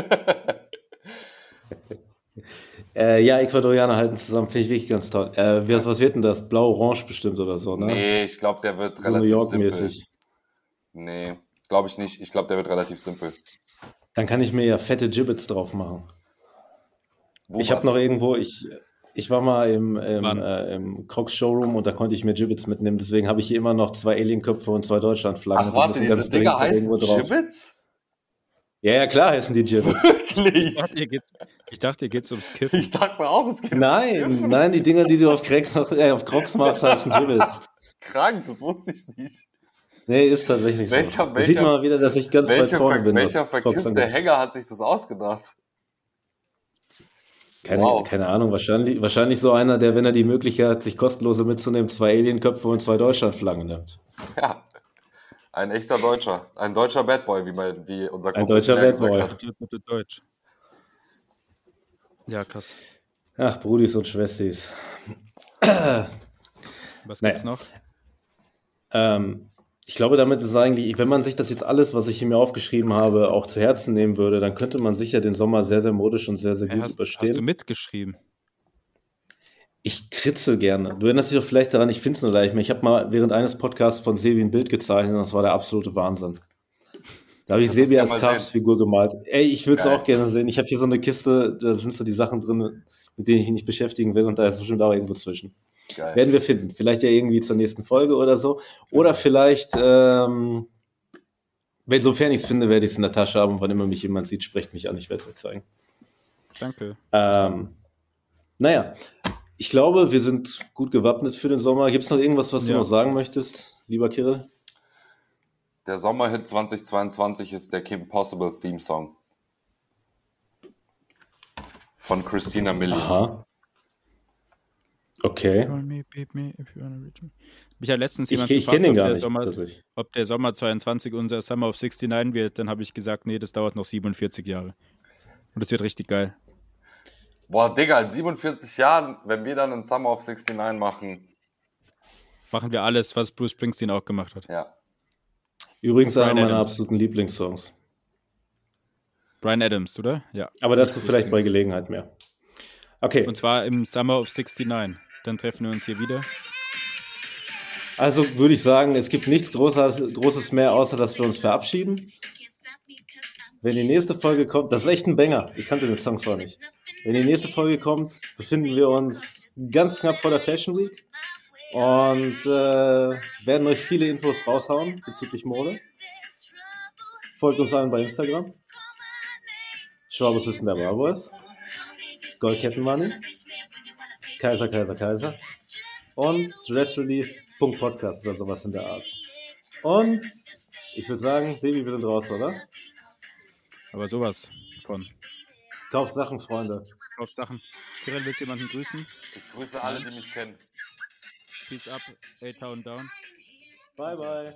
Äh, ja, Ecuadorianer halten zusammen, finde ich wirklich ganz toll. Äh, was, was wird denn das? Blau-Orange bestimmt oder so, ne? Nee, ich glaube, der wird so New relativ simpel. York-mäßig. Nee, glaube ich nicht. Ich glaube, der wird relativ simpel. Dann kann ich mir ja fette Gibbets drauf machen. Ich habe noch irgendwo, ich, ich war mal im, im, äh, im Crocs Showroom und da konnte ich mir Gibbets mitnehmen. Deswegen habe ich hier immer noch zwei Alienköpfe und zwei Deutschlandflaggen. Ach, warte, diese Dinger heißen. Gibbets? Ja, ja, klar heißen die Gibbets. Wirklich? Ich dachte, hier geht's, ich dachte, geht's ums Kiffen. Ich dachte auch, es gibt nein, nein, die Dinger, die du auf Crocs, äh, auf Crocs machst, heißen Gibbets. krank, das wusste ich nicht. Nee, ist tatsächlich so. Welcher- sieht welcher- man mal wieder, dass ich ganz weit Welcher, vorne bin. welcher verkiffte. Hänger hat sich das ausgedacht? Keine, Wow. keine Ahnung, wahrscheinlich, wahrscheinlich so einer, der, wenn er die Möglichkeit hat, sich kostenlose mitzunehmen, zwei Alienköpfe und zwei Deutschlandflaggen nimmt. Ja. Ein echter Deutscher. Ein deutscher Bad Boy, wie, mein, wie unser Ein Kumpel deutscher Pierre Bad Boy. hat. Deutsch. Ja, krass. Ach, Brudis und Schwestis. Was Naja. gibt's noch? Ähm, Ich glaube, damit ist eigentlich, wenn man sich das jetzt alles, was ich hier mir aufgeschrieben habe, auch zu Herzen nehmen würde, dann könnte man sicher den Sommer sehr, sehr modisch und sehr, sehr Hey, gut hast, überstehen. hast du mitgeschrieben? Ich kritzel gerne. Du erinnerst dich doch vielleicht daran, ich finde es nur leicht mehr. Ich habe mal während eines Podcasts von Sebi ein Bild gezeichnet und das war der absolute Wahnsinn. Da habe ich Ich Sebi als mal Cars-Figur gemalt. Ey, ich würde es auch gerne sehen. Ich habe hier so eine Kiste, da sind so die Sachen drin, mit denen ich mich nicht beschäftigen will und da ist bestimmt auch irgendwo zwischen. Geil. Werden wir finden. Vielleicht ja irgendwie zur nächsten Folge oder so. Oder vielleicht, ähm, wenn, sofern ich es finde, werde ich es in der Tasche haben und wann immer mich jemand sieht, sprecht mich an, ich werde es euch zeigen. Danke. Ähm, naja, ich glaube, wir sind gut gewappnet für den Sommer. Gibt es noch irgendwas, was du Ja. noch sagen möchtest, lieber Kirill? Der Sommerhit 2022 ist der Kim Possible Theme Song. Von Christina Milian. Aha. Okay. Me, me, if you wanna reach me. Mich hat letztens Ich, jemand ich kenne ihn ob gar der nicht. Sommer, ob der Sommer 22 unser Summer of 69 wird. Dann habe ich gesagt, nee, das dauert noch 47 Jahre. Und das wird richtig geil. Boah, Digga, in 47 Jahren, wenn wir dann einen Summer of 69 machen, Machen wir alles, was Bruce Springsteen auch gemacht hat. ja. Übrigens einer meiner Adams. absoluten Lieblingssongs. Brian Adams, oder? Ja. Aber dazu Bruce vielleicht bei. Gelegenheit mehr. Okay, Und zwar im Summer of 69. Dann treffen wir uns hier wieder. also würde ich sagen, es gibt nichts Großes, Großes mehr, außer dass wir uns verabschieden. Wenn die nächste Folge kommt, das ist echt ein Banger. Ich kannte den Song zwar nicht. Wenn die nächste Folge kommt, befinden wir uns ganz knapp vor der Fashion Week und äh, werden euch viele Infos raushauen bezüglich Mode. Folgt uns allen bei Instagram. Schwabes Wissen der Barboys. Goldkettenmoney. Kaiser, Kaiser, Kaiser. Und dressrelief.podcast oder sowas in der Art. Und ich würde sagen, Sebi, wir sind raus, oder? Aber sowas von. Kauft Sachen, Freunde. Auf Sachen. Kirill, willst du jemanden grüßen? Ich grüße alle, die mich kennen. Peace up, A-Town down. Bye, bye.